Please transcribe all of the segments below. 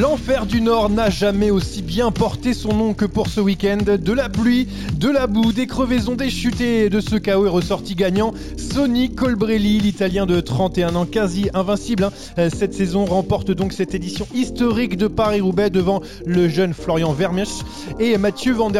L'enfer du Nord n'a jamais aussi bien porté son nom que pour ce week-end. De la pluie, de la boue, des crevaisons, des chutes et de ce chaos est ressorti gagnant. Sonny Colbrelli, l'Italien de 31 ans, quasi invincible hein. cette saison, remporte donc cette édition historique de Paris-Roubaix devant le jeune Florian Vermeersch et Mathieu Van.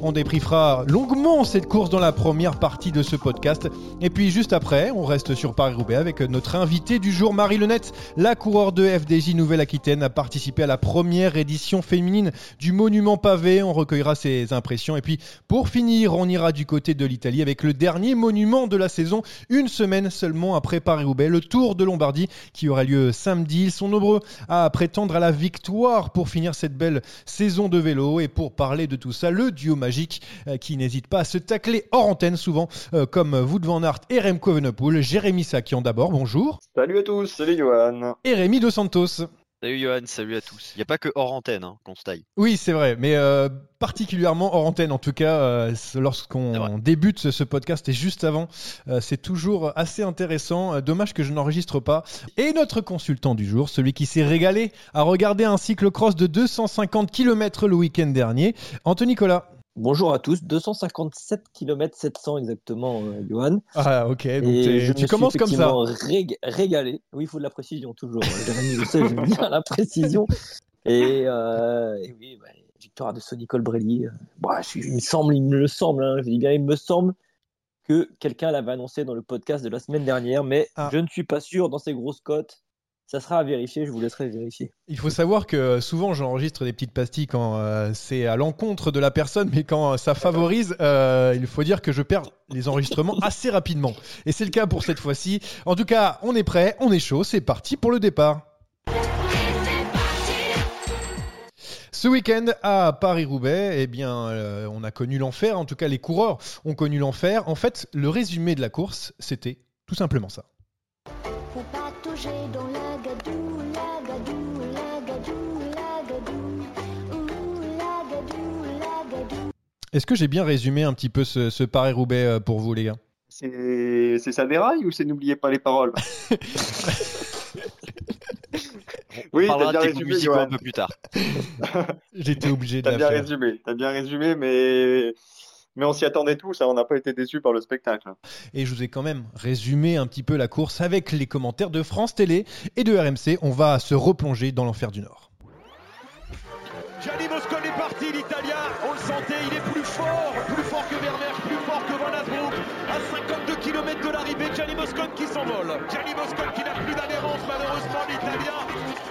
On débriefera longuement cette course dans la première partie de ce podcast. Et puis juste après, on reste sur Paris-Roubaix avec notre invité du jour, Marie Lenette, la coureure de FDJ Nouvelle-Aquitaine, à partir à la première édition féminine du Monument Pavé. On recueillera ses impressions. Et puis, pour finir, on ira du côté de l'Italie avec le dernier monument de la saison, une semaine seulement après Paris-Roubaix, le Tour de Lombardie qui aura lieu samedi. Ils sont nombreux à prétendre à la victoire pour finir cette belle saison de vélo. Et pour parler de tout ça, le duo magique euh, qui n'hésite pas à se tacler hors antenne souvent, euh, comme Wout van Aert et Remco Evenepoel. Jérémy Sakian d'abord, bonjour. Salut à tous, salut Johan. Et Rémi Dos Santos. Salut Johan, salut à tous. Il n'y a pas que hors antenne hein, qu'on se taille. Oui, c'est vrai, mais euh, particulièrement hors antenne. En tout cas, euh, lorsqu'on débute ce, podcast et juste avant, euh, c'est toujours assez intéressant. Dommage que je n'enregistre pas. Et notre consultant du jour, celui qui s'est régalé à regarder un cyclo-cross de 250 km le week-end dernier, Anthony Nicolas. Bonjour à tous, 257 km 700 exactement, euh, Johan. Ah ok, donc tu commences comme ça. régalé. Oui, il faut de la précision toujours. je sais, j'aime bien la précision. Et, euh, oui, bah, victoire de Sonny Colbrelli. Bah, il me semble, il me le semble, hein, je dis bien, il me semble que quelqu'un l'avait annoncé dans le podcast de la semaine dernière, mais ah. je ne suis pas sûr dans ces grosses cotes ça sera à vérifier, je vous laisserai vérifier. Il faut savoir que souvent j'enregistre des petites pastilles quand euh, c'est à l'encontre de la personne, mais quand ça favorise, euh, il faut dire que je perds les enregistrements assez rapidement. Et c'est le cas pour cette fois-ci. En tout cas, on est prêt, on est chaud, c'est parti pour le départ. Ce week-end à Paris-Roubaix, eh bien, euh, on a connu l'enfer. En tout cas, les coureurs ont connu l'enfer. En fait, le résumé de la course, c'était tout simplement ça. Est-ce que j'ai bien résumé un petit peu ce, Paris-Roubaix euh, pour vous, les gars? C'est ça déraille ou c'est n'oubliez pas les paroles? Oui, t'as bien résumé un peu plus tard. J'étais obligé de T'as bien résumé, t'as bien résumé, mais mais on s'y attendait tous, ça, on n'a pas été déçus par le spectacle. Et je vous ai quand même résumé un petit peu la course avec les commentaires de France Télé et de RMC. On va se replonger dans l'enfer du Nord. Gianni Mosconi l'arrivée, Gianni Moscon qui s'envole. Gianni Moscon qui n'a plus d'adhérence malheureusement, l'Italien,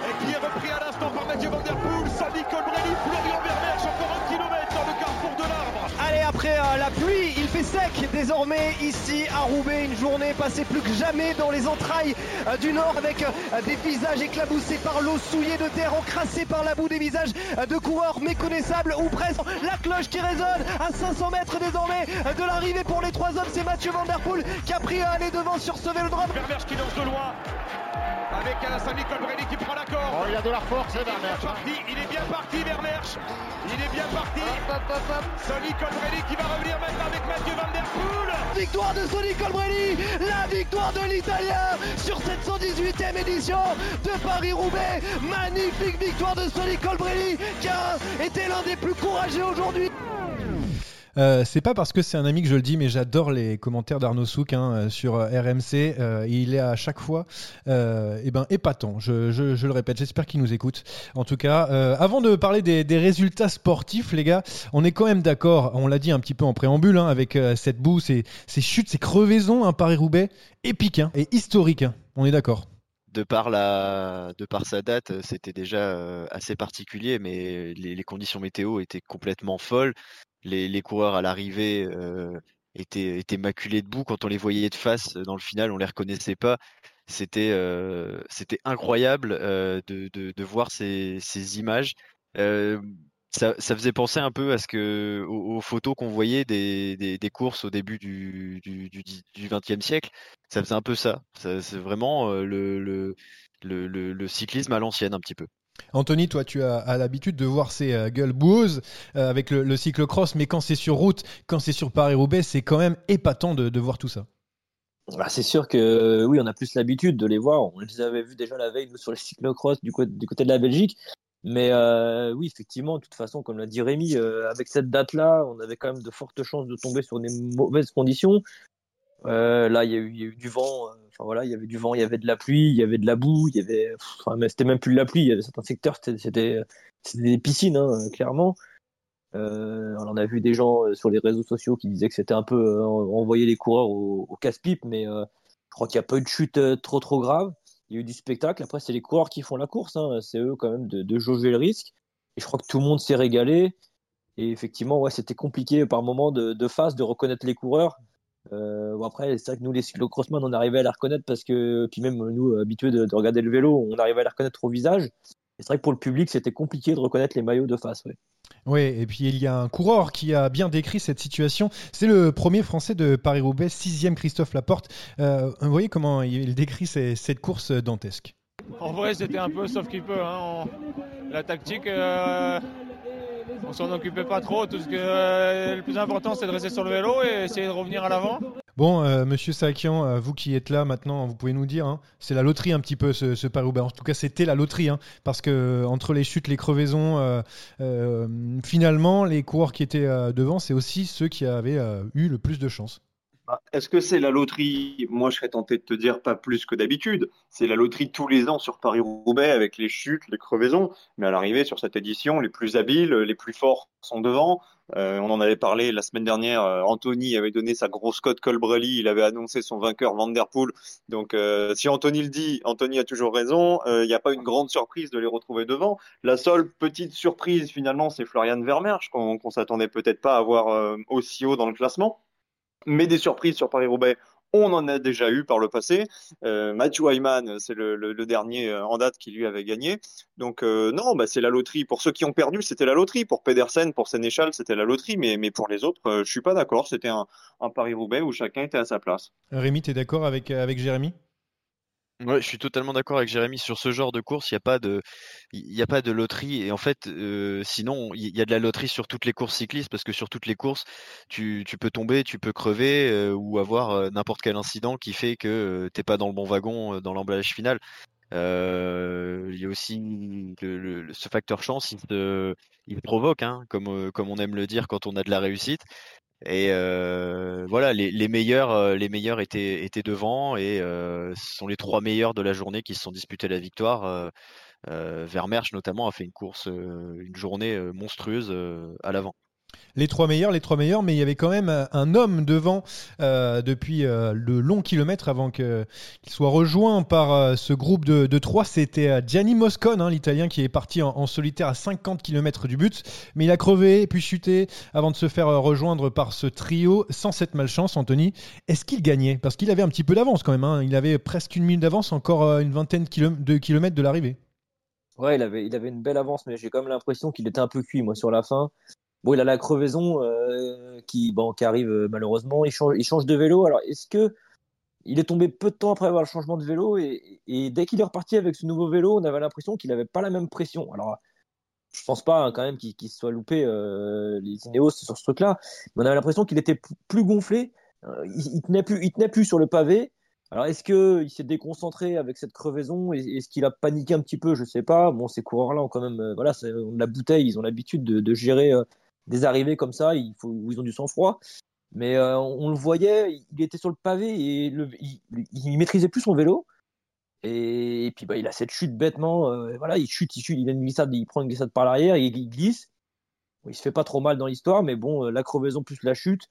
et qui est repris à l'instant par Mathieu Van Der Poel, Sadi Colbrelli, Florian après euh, la pluie, il fait sec désormais ici à Roubaix. Une journée passée plus que jamais dans les entrailles euh, du Nord avec euh, des visages éclaboussés par l'eau, souillés de terre, encrassés par la boue des visages de coureurs méconnaissables ou presque. La cloche qui résonne à 500 mètres désormais de l'arrivée pour les trois hommes. C'est Mathieu Van qui a pris les devants sur ce vélodrome. Qui lance de loin avec un Sami Colbrelli qui prend la corde. Oh, il a de la force, il, est il est bien parti, Vermeersch. Il est bien parti. Sonny Colbrelli qui va revenir maintenant avec Mathieu Van Der Poel. Victoire de Sonny Colbrelli, la victoire de l'Italien sur cette 118e édition de Paris-Roubaix. Magnifique victoire de Sonny Colbrelli qui a été l'un des plus courageux aujourd'hui. Euh, c'est pas parce que c'est un ami que je le dis, mais j'adore les commentaires d'Arnaud Souk hein, euh, sur euh, RMC. il est à chaque fois eh ben, épatant. Je, le répète, j'espère qu'il nous écoute. En tout cas, avant de parler des, résultats sportifs, les gars, on est quand même d'accord, on l'a dit un petit peu en préambule, hein, avec cette boue, ces, ces, chutes, ces crevaisons, un Paris-Roubaix, épique hein, et historique. On est d'accord de par, la, de par sa date, c'était déjà assez particulier, mais les, conditions météo étaient complètement folles les, coureurs à l'arrivée euh, étaient, maculés de boue. Quand on les voyait de face dans le final, on les reconnaissait pas. C'était euh, incroyable euh, de, voir ces, images. ça, faisait penser un peu à ce que aux, photos qu'on voyait des, courses au début du, 20e siècle. Ça faisait un peu ça. c'est vraiment le, le, cyclisme à l'ancienne un petit peu. Anthony, toi, tu as, l'habitude de voir ces gueules boueuses avec le, le cyclocross, mais quand c'est sur route, quand c'est sur Paris-Roubaix, c'est quand même épatant de, voir tout ça. Bah, c'est sûr que oui, on a plus l'habitude de les voir. On les avait vus déjà la veille sur les cyclocross du, côté, du côté de la Belgique. Mais euh, oui, effectivement, de toute façon, comme l'a dit Rémi, euh, avec cette date-là, on avait quand même de fortes chances de tomber sur des mauvaises conditions. Euh, là, il y, a eu, du vent. Enfin voilà, il y avait du vent, il y avait de la pluie, il y avait de la boue, il y avait. Enfin, c'était même plus de la pluie. Il y avait certains secteurs, c'était des piscines, hein, clairement. on en a vu des gens sur les réseaux sociaux qui disaient que c'était un peu envoyer les coureurs au, casse-pipe, mais je crois qu'il n'y a pas eu de chute trop trop grave il y a eu du spectacle. Après, c'est les coureurs qui font la course. Hein. C'est eux quand même de, de, jauger le risque. Et je crois que tout le monde s'est régalé. Et effectivement, ouais, c'était compliqué par moment de, de face de reconnaître les coureurs. Euh, bon après, c'est vrai que nous, les cyclocrossmen, on arrivait à les reconnaître parce que, puis même nous, habitués de, de regarder le vélo, on arrivait à les reconnaître au visage. C'est vrai que pour le public, c'était compliqué de reconnaître les maillots de face. Ouais. Oui, et puis il y a un coureur qui a bien décrit cette situation. C'est le premier Français de Paris-Roubaix, sixième Christophe Laporte. Euh, vous voyez comment il décrit cette course dantesque En vrai, c'était un peu sauf qu'il peut. Hein. La tactique, euh, on s'en occupait pas trop. Tout ce que euh, le plus important, c'est de rester sur le vélo et essayer de revenir à l'avant. Bon, euh, monsieur Sakian, vous qui êtes là maintenant, vous pouvez nous dire, hein, c'est la loterie un petit peu ce, ce. En tout cas, c'était la loterie, hein, parce que entre les chutes, les crevaisons, finalement, les coureurs qui étaient devant, c'est aussi ceux qui avaient eu le plus de chance. Bah, est-ce que c'est la loterie Moi, je serais tenté de te dire pas plus que d'habitude. C'est la loterie tous les ans sur Paris-Roubaix avec les chutes, les crevaisons. Mais à l'arrivée, sur cette édition, les plus habiles, les plus forts sont devant. Euh, on en avait parlé la semaine dernière. Euh, Anthony avait donné sa grosse cote Colbrelli. Il avait annoncé son vainqueur Van Der Poel. Donc, euh, si Anthony le dit, Anthony a toujours raison. Il n'y a pas une grande surprise de les retrouver devant. La seule petite surprise, finalement, c'est Florian Vermeersch, qu'on qu s'attendait peut-être pas à voir aussi haut dans le classement mais des surprises sur Paris-Roubaix, on en a déjà eu par le passé. Euh, Matthew Hyman, c'est le, dernier euh, en date qui lui avait gagné. Donc euh, non, bah, c'est la loterie. Pour ceux qui ont perdu, c'était la loterie. Pour Pedersen, pour Sénéchal, c'était la loterie. Mais, pour les autres, je je suis pas d'accord. C'était un, Paris-Roubaix où chacun était à sa place. Rémi, tu es d'accord avec, avec Jérémy? Ouais, je suis totalement d'accord avec Jérémy sur ce genre de course. Il n'y a pas de, il y a pas de loterie. Et en fait, euh, sinon, il y a de la loterie sur toutes les courses cyclistes parce que sur toutes les courses, tu, tu peux tomber, tu peux crever euh, ou avoir euh, n'importe quel incident qui fait que t'es pas dans le bon wagon dans l'emballage final. il y a aussi le, ce facteur chance, il, te, il provoque, hein, comme, comme on aime le dire quand on a de la réussite. Et euh, voilà, les, meilleurs, euh, les meilleurs étaient, étaient devant et euh, ce sont les trois meilleurs de la journée qui se sont disputés la victoire. Euh, Vermersch notamment a fait une course, une journée monstrueuse à l'avant les trois meilleurs, les trois meilleurs, mais il y avait quand même euh, un homme devant euh, depuis euh, le long kilomètre avant qu'il soit rejoint par ce groupe de, trois. C'était Gianni Moscone, hein, l'Italien, qui est parti en, solitaire à 50 km du but, mais il a crevé puis chuté avant de se faire rejoindre par ce trio sans cette malchance. Anthony, est-ce qu'il gagnait? Parce qu'il avait un petit peu d'avance quand même. Hein. Il avait presque une minute d'avance, encore une vingtaine de kilomètres de l'arrivée. Ouais, il avait, il avait une belle avance, mais j'ai quand même l'impression qu'il était un peu cuit, moi, sur la fin. Bon, il a la crevaison euh, qui, arrive euh, malheureusement. Il change, de vélo. Alors, est-ce que il est tombé peu de temps après avoir le changement de vélo et, dès qu'il est reparti avec ce nouveau vélo, on avait l'impression qu'il n'avait pas la même pression. Alors, je pense pas hein, quand même qu'il soit loupé euh, les Ineos sur ce truc-là, mais on avait l'impression qu'il était plus gonflé. il, il, tenait plus, il tenait plus sur le pavé. Alors, est-ce qu'il s'est déconcentré avec cette crevaison Est-ce qu'il a paniqué un petit peu? Je sais pas. Bon, ces coureurs-là ont quand même, voilà, la bouteille, ils ont l'habitude de, de, gérer des arrivées comme ça, il faut, ils ont du sang-froid. Mais euh, on, le voyait, il était sur le pavé et le, il, maîtrisait plus son vélo. Et, puis bah, il a cette chute bêtement. Euh, voilà, il chute, il chute, il il prend une glissade par l'arrière, il, il glisse. il se fait pas trop mal dans l'histoire, mais bon, euh, la crevaison plus la chute,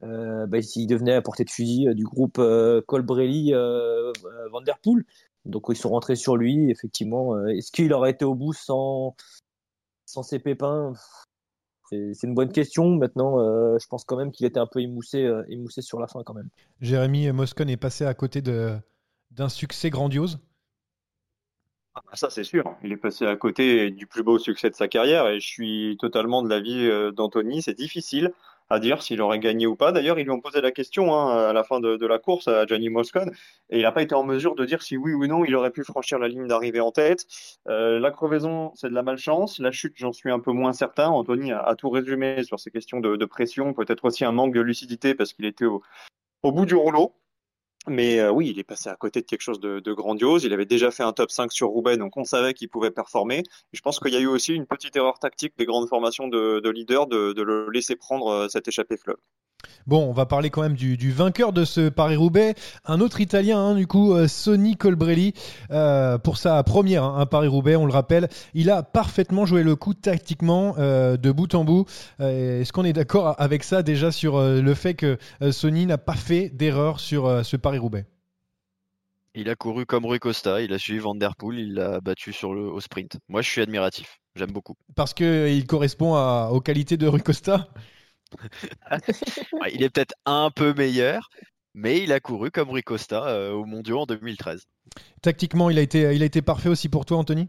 bah, il devenait à portée de fusil du groupe Colbrelli Van Der Poel. Donc ils sont rentrés sur lui, effectivement. Est-ce qu'il aurait été au bout sans, ces pépins? C'est une bonne question. Maintenant, euh, je pense quand même qu'il était un peu émoussé, euh, émoussé sur la fin quand même. Jérémy Moscone est passé à côté d'un succès grandiose ça, c'est sûr. Il est passé à côté du plus beau succès de sa carrière et je suis totalement de l'avis euh, d'Anthony. C'est difficile à dire s'il aurait gagné ou pas. D'ailleurs, ils lui ont posé la question hein, à la fin de, la course à Gianni Moscone et il n'a pas été en mesure de dire si oui ou non il aurait pu franchir la ligne d'arrivée en tête. Euh, la crevaison, c'est de la malchance. La chute, j'en suis un peu moins certain. Anthony a, tout résumé sur ces questions de, pression, peut-être aussi un manque de lucidité parce qu'il était au bout du rouleau. Mais euh, oui, il est passé à côté de quelque chose de, grandiose. Il avait déjà fait un top 5 sur Roubaix, donc on savait qu'il pouvait performer. je pense qu'il y a eu aussi une petite erreur tactique des grandes formations de, de leaders de, de, le laisser prendre euh, cette échappée fleuve. Bon, on va parler quand même du, vainqueur de ce Paris-Roubaix, un autre Italien, hein, du coup, euh, Sonny Colbrelli, euh, pour sa première hein, un Paris-Roubaix, on le rappelle. Il a parfaitement joué le coup tactiquement euh, de bout en bout. Est-ce qu'on est, d'accord avec ça déjà sur le fait que Sonny n'a pas fait d'erreur sur ce Paris-Roubaix? Il a couru comme Rui Costa, il a suivi Van Der Poel, il l'a battu sur le, au sprint. Moi, je suis admiratif, j'aime beaucoup. Parce qu'il correspond aux qualités de Rui Costa? il est peut-être un peu meilleur, mais il a couru comme Ricosta euh, au Mondiaux en 2013. Tactiquement, il a été, il a été parfait aussi pour toi, Anthony?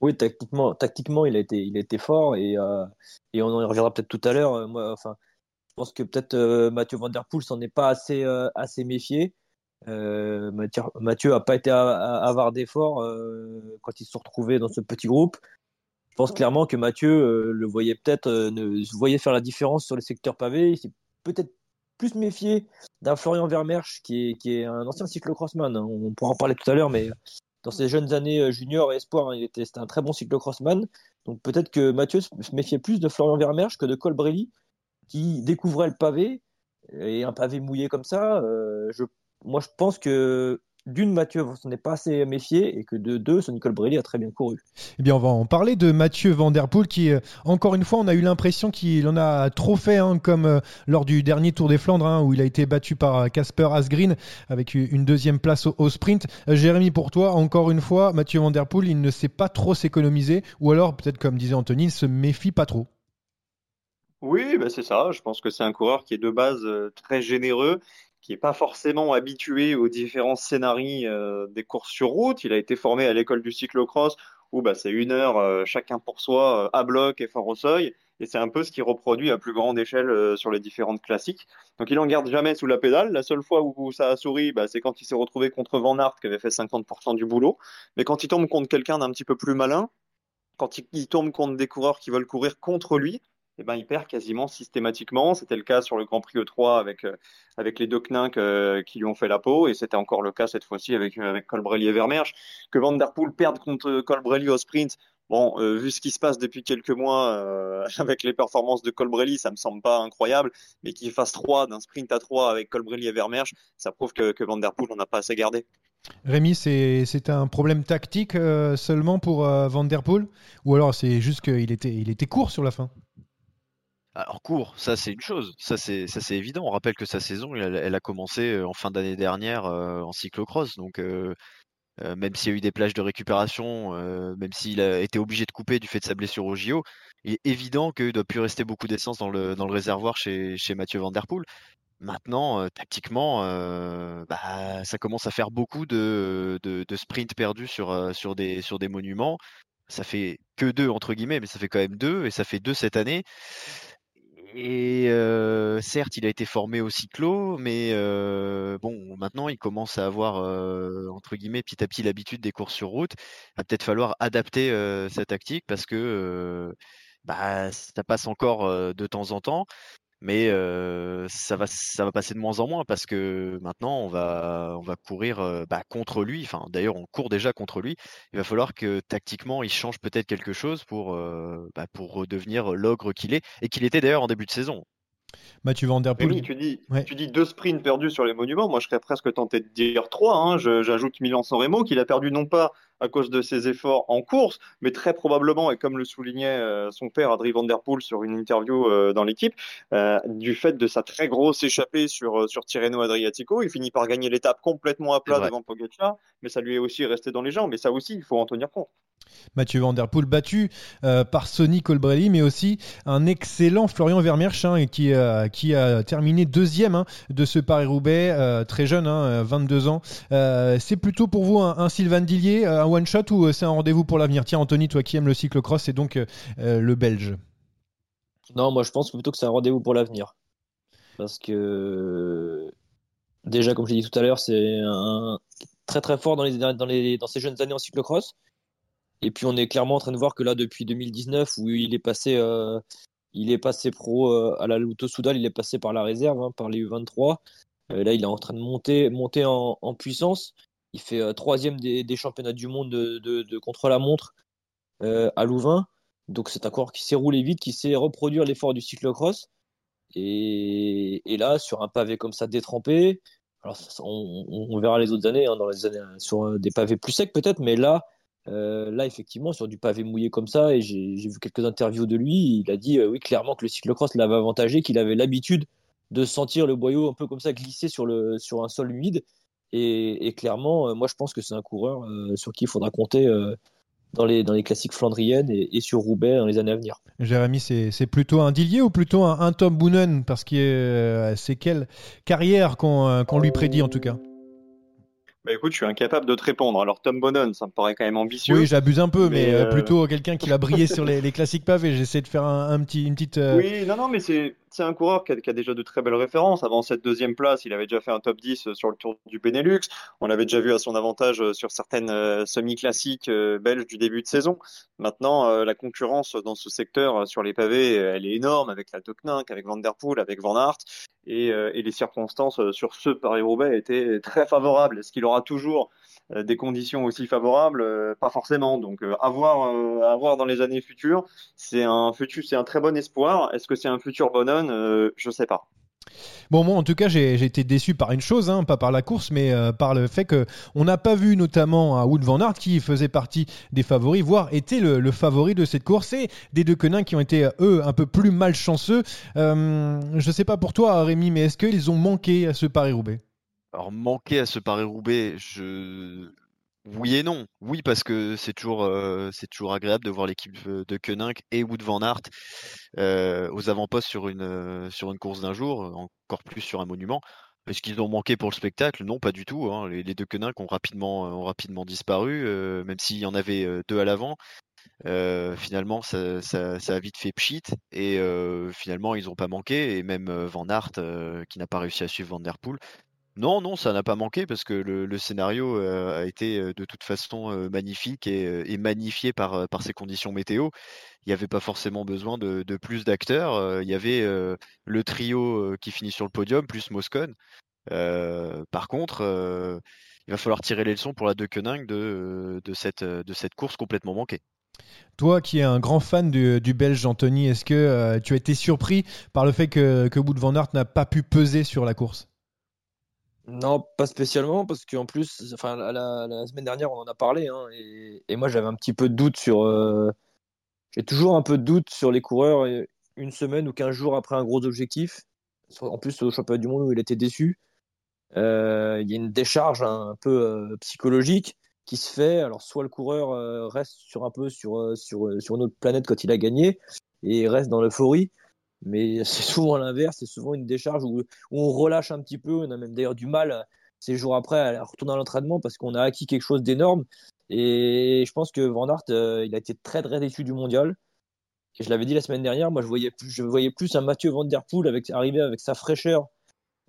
Oui, tactiquement, tactiquement, il a été, il a été fort et, euh, et on en reviendra peut-être tout à l'heure. Euh, moi, enfin, je pense que peut-être Mathieu Van Der Poel s'en est pas assez, assez méfié. Mathieu, Mathieu a pas été avoir d'efforts quand ils se sont retrouvés dans ce petit groupe pense clairement que Mathieu euh, le voyait peut-être, euh, ne voyait faire la différence sur le secteur pavé. Il s'est peut-être plus méfié d'un Florian Vermersch qui est, qui est un ancien cyclocrossman. Hein. On pourra en parler tout à l'heure, mais dans ses jeunes années euh, junior et espoir, hein, il était, un très bon cyclocrossman. Donc peut-être que Mathieu se méfiait plus de Florian Vermersch que de Colbrelli, qui découvrait le pavé et un pavé mouillé comme ça. je, moi, je pense que d'une, Mathieu s'en est pas assez méfié et que de deux, ce Nicole Brelli a très bien couru. Eh bien, on va en parler de Mathieu Van Der Poel qui, euh, encore une fois, on a eu l'impression qu'il en a trop fait, hein, comme euh, lors du dernier Tour des Flandres, hein, où il a été battu par Casper euh, Asgreen avec une deuxième place au, sprint. Jérémy, pour toi, encore une fois, Mathieu Van Der Poel, il ne sait pas trop s'économiser, ou alors, peut-être comme disait Anthony, il se méfie pas trop. Oui, bah, c'est ça. Je pense que c'est un coureur qui est de base très généreux qui n'est pas forcément habitué aux différents scénarios euh, des courses sur route. Il a été formé à l'école du cyclocross où bah, c'est une heure euh, chacun pour soi, euh, à bloc et fort au seuil. Et c'est un peu ce qui reproduit à plus grande échelle sur les différentes classiques. Donc il en garde jamais sous la pédale. La seule fois où, ça a souri, bah, c'est quand il s'est retrouvé contre Van Aert qui avait fait 50% du boulot. Mais quand il tombe contre quelqu'un d'un petit peu plus malin, quand il, tombe contre des coureurs qui veulent courir contre lui, eh ben, il perd quasiment systématiquement. C'était le cas sur le Grand Prix E3 avec, euh, avec les deux Kninck euh, qui lui ont fait la peau, et c'était encore le cas cette fois-ci avec, euh, avec Colbrelli et Vermersch. Que Van Der perde contre Colbrelli au sprint, Bon, vu ce qui se passe depuis quelques mois avec les performances de Colbrelli, ça me semble pas incroyable, mais qu'il fasse 3 d'un sprint à 3 avec Colbrelli et Vermersch, ça prouve que, que Van Der n'en a pas assez gardé. Rémi, c'est un problème tactique seulement pour Van Ou alors c'est juste qu'il était, il était court sur la fin? Alors court, ça c'est une chose, ça c'est évident. On rappelle que sa saison, elle, a commencé euh, en fin d'année dernière euh, en cyclocross, donc euh, même s'il y a eu des plages de récupération, même s'il a été obligé de couper du fait de sa blessure au JO, il est évident qu'il ne doit plus rester beaucoup d'essence dans le, réservoir chez, chez Mathieu Van. Maintenant, tactiquement, bah, ça commence à faire beaucoup de, sprints perdus sur, sur des monuments. Ça fait que deux entre guillemets, mais ça fait quand même deux, et ça fait deux cette année. Et euh, certes, il a été formé au cyclo, mais euh, bon, maintenant il commence à avoir euh, entre guillemets petit à petit l'habitude des courses sur route. Il va peut-être falloir adapter sa tactique parce que bah, ça passe encore de temps en temps mais ça va ça va passer de moins en moins parce que maintenant on va on va courir bah, contre lui enfin d'ailleurs on court déjà contre lui. Il va falloir que tactiquement il change peut-être quelque chose pour bah, pour redevenir l'ogre qu'il est et qu'il était d'ailleurs en début de saison Mathieu Van Der Poel. Oui, tu dis, tu dis deux sprints perdus sur les monuments. Moi, je serais presque tenté de dire trois. Hein. J'ajoute Milan-San Remo, qu'il a perdu non pas à cause de ses efforts en course, mais très probablement, et comme le soulignait euh, son père, Adri Van Der Poel, sur une interview euh, dans l'équipe, euh, du fait de sa très grosse échappée sur, sur Tirreno Adriatico. Il finit par gagner l'étape complètement à plat devant Pogacar, mais ça lui est aussi resté dans les jambes. Et ça aussi, il faut en tenir compte. Mathieu Van battu par Sonny Colbrelli, mais aussi un excellent Florian Vermeersch hein, qui, qui a terminé deuxième hein, de ce Paris-Roubaix, très jeune, 22 hein, ans. c'est plutôt pour vous un, Sylvain Dillier, un one shot ou c'est un rendez-vous pour l'avenir? Tiens, Anthony, toi qui aimes le cyclocross, c'est donc le Belge. Non, moi je pense plutôt que c'est un rendez-vous pour l'avenir. Parce que déjà, comme je l'ai dit tout à l'heure, c'est très très fort dans, les, dans ses jeunes années en cyclocross. Et puis on est clairement en train de voir que là, depuis 2019, où il est passé, euh, il est passé pro euh, à la Luto Soudal, il est passé par la réserve, hein, par les U23. Euh, là, il est en train de monter, monter en, puissance. Il fait troisième des, championnats du monde de, de, contre-la-montre à Louvain. Donc c'est un coureur qui s'est roulé vite, qui sait reproduire l'effort du cyclocross. Et, et, là, sur un pavé comme ça détrempé, alors on, on, verra les autres années, hein, dans les années sur des pavés plus secs peut-être, mais là, euh, là, effectivement, sur du pavé mouillé comme ça, et j'ai vu quelques interviews de lui, il a dit euh, oui clairement que le cyclocross l'avait avantagé, qu'il avait l'habitude de sentir le boyau un peu comme ça glisser sur, le, sur un sol humide. Et, clairement, euh, moi je pense que c'est un coureur sur qui il faudra compter dans, les, dans les classiques flandriennes et, sur Roubaix dans les années à venir. Jérémy, c'est plutôt un Dillier ou plutôt un, Tom Boonen Parce que c'est quelle carrière qu'on lui prédit en tout cas? Bah écoute, je suis incapable de te répondre. Alors Tom Bonon, ça me paraît quand même ambitieux. Oui, j'abuse un peu, mais, euh, plutôt quelqu'un qui a brillé sur les, les, classiques pavés. J'essaie de faire un, petit, une petite. Euh, oui, non, non, mais c'est un coureur qui a, déjà de très belles références. Avant cette deuxième place, il avait déjà fait un top 10 euh, sur le Tour du Benelux. On l'avait déjà vu à son avantage euh, sur certaines euh, semi-classiques belges du début de saison. Maintenant, la concurrence dans ce secteur sur les pavés, elle est énorme avec la Toknink, avec Van Der Poel, avec Van Aert. Et, et les circonstances sur ce Paris-Roubaix étaient très favorables. Est-ce qu'il aura toujours des conditions aussi favorables? Pas forcément. Donc, à voir, à voir dans les années futures. C'est un futur, c'est un très bon espoir. Est-ce que c'est un futur bonheur je euh, je sais pas. Bon, moi, en tout cas, j'ai été déçu par une chose, hein, pas par la course, mais euh, par le fait qu'on n'a pas vu notamment à Wood Van Aert, qui faisait partie des favoris, voire était le, favori de cette course, et des deux quenins qui ont été, eux, un peu plus malchanceux. Euh, je ne sais pas pour toi, Rémi, mais est-ce qu'ils ont manqué à ce Paris-Roubaix? Alors manqué à ce Paris-Roubaix, je oui et non. Oui, parce que c'est toujours, euh, agréable de voir l'équipe de Koenig et Wood van Aert euh, aux avant-postes sur une, euh, sur une course d'un jour, encore plus sur un monument. Est-ce qu'ils ont manqué pour le spectacle? Non, pas du tout. Hein. Les, deux Koenig ont rapidement, rapidement disparu, même s'il y en avait deux à l'avant. finalement, ça, ça, a vite fait pchit et finalement, ils n'ont pas manqué. Et même Van Aert, qui n'a pas réussi à suivre Van Der Poel, non, non, ça n'a pas manqué parce que le, scénario euh, a été euh, de toute façon euh, magnifique et, magnifié par, ces conditions météo. Il n'y avait pas forcément besoin de, plus d'acteurs. il y avait le trio qui finit sur le podium, plus Moscone. par contre, il va falloir tirer les leçons pour la De Koenig de, de, cette, course complètement manquée. Toi qui es un grand fan du, Belge Anthony, est-ce que tu as été surpris par le fait que, que Wout van Aert n'a pas pu peser sur la course? Non, pas spécialement, parce qu'en plus, enfin, la, semaine dernière, on en a parlé, hein, et, moi j'avais un petit peu de doute sur. Euh, j'ai toujours un peu de doute sur les coureurs une semaine ou quinze jours après un gros objectif. En plus, au championnat du monde où il était déçu, euh, il y a une décharge un peu euh, psychologique qui se fait. Alors, soit le coureur reste sur un peu sur, sur, sur une autre planète quand il a gagné et reste dans l'euphorie, mais c'est souvent l'inverse, c'est souvent une décharge où, on relâche un petit peu, on a même d'ailleurs du mal ces jours après à retourner à l'entraînement parce qu'on a acquis quelque chose d'énorme. Et je pense que Van Aert, euh, il a été très très déçu du mondial. Et je l'avais dit la semaine dernière, moi je voyais plus, je voyais plus un Mathieu Van Der Poel avec, arriver avec sa fraîcheur,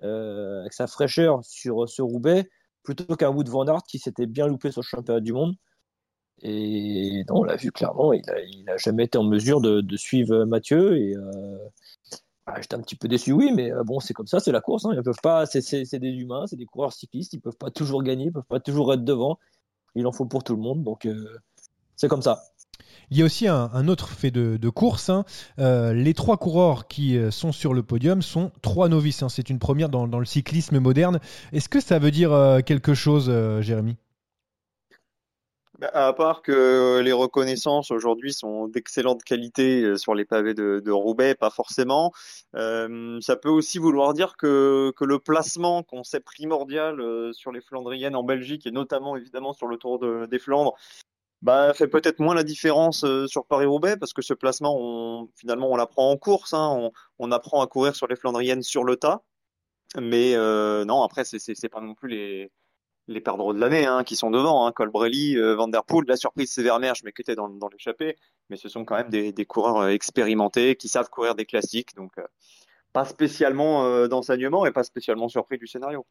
euh, avec sa fraîcheur sur ce Roubaix, plutôt qu'un Wood Van Aert qui s'était bien loupé sur le championnat du monde. Et on l'a vu clairement, il n'a a jamais été en mesure de, suivre Mathieu. Et euh, bah, j'étais un petit peu déçu, oui, mais euh, bon, c'est comme ça, c'est la course. Hein. Ils peuvent pas, c'est des humains, c'est des coureurs cyclistes, ils peuvent pas toujours gagner, ils peuvent pas toujours être devant. Il en faut pour tout le monde, donc euh, c'est comme ça. Il y a aussi un, autre fait de, course. Hein. les trois coureurs qui sont sur le podium sont trois novices. Hein. C'est une première dans, le cyclisme moderne. Est-ce que ça veut dire quelque chose, Jérémy? À part que les reconnaissances aujourd'hui sont d'excellente qualité euh, sur les pavés de, Roubaix, pas forcément. Euh, ça peut aussi vouloir dire que, le placement, qu'on sait primordial euh, sur les Flandriennes en Belgique et notamment évidemment sur le Tour des Flandres, bah, fait peut-être moins la différence sur Paris-Roubaix parce que ce placement, on, finalement, on l'apprend en course. Hein, on, on, apprend à courir sur les Flandriennes sur le tas. Mais non, après, c'est pas non plus les les perdreaux de l'année hein, qui sont devant, hein, Colbrelli, euh, Van Der Poel. La surprise, c'est mais qui était dans, dans l'échappée. Mais ce sont quand même des, des coureurs euh, expérimentés qui savent courir des classiques. Donc, euh, pas spécialement euh, d'enseignement et pas spécialement surpris du scénario.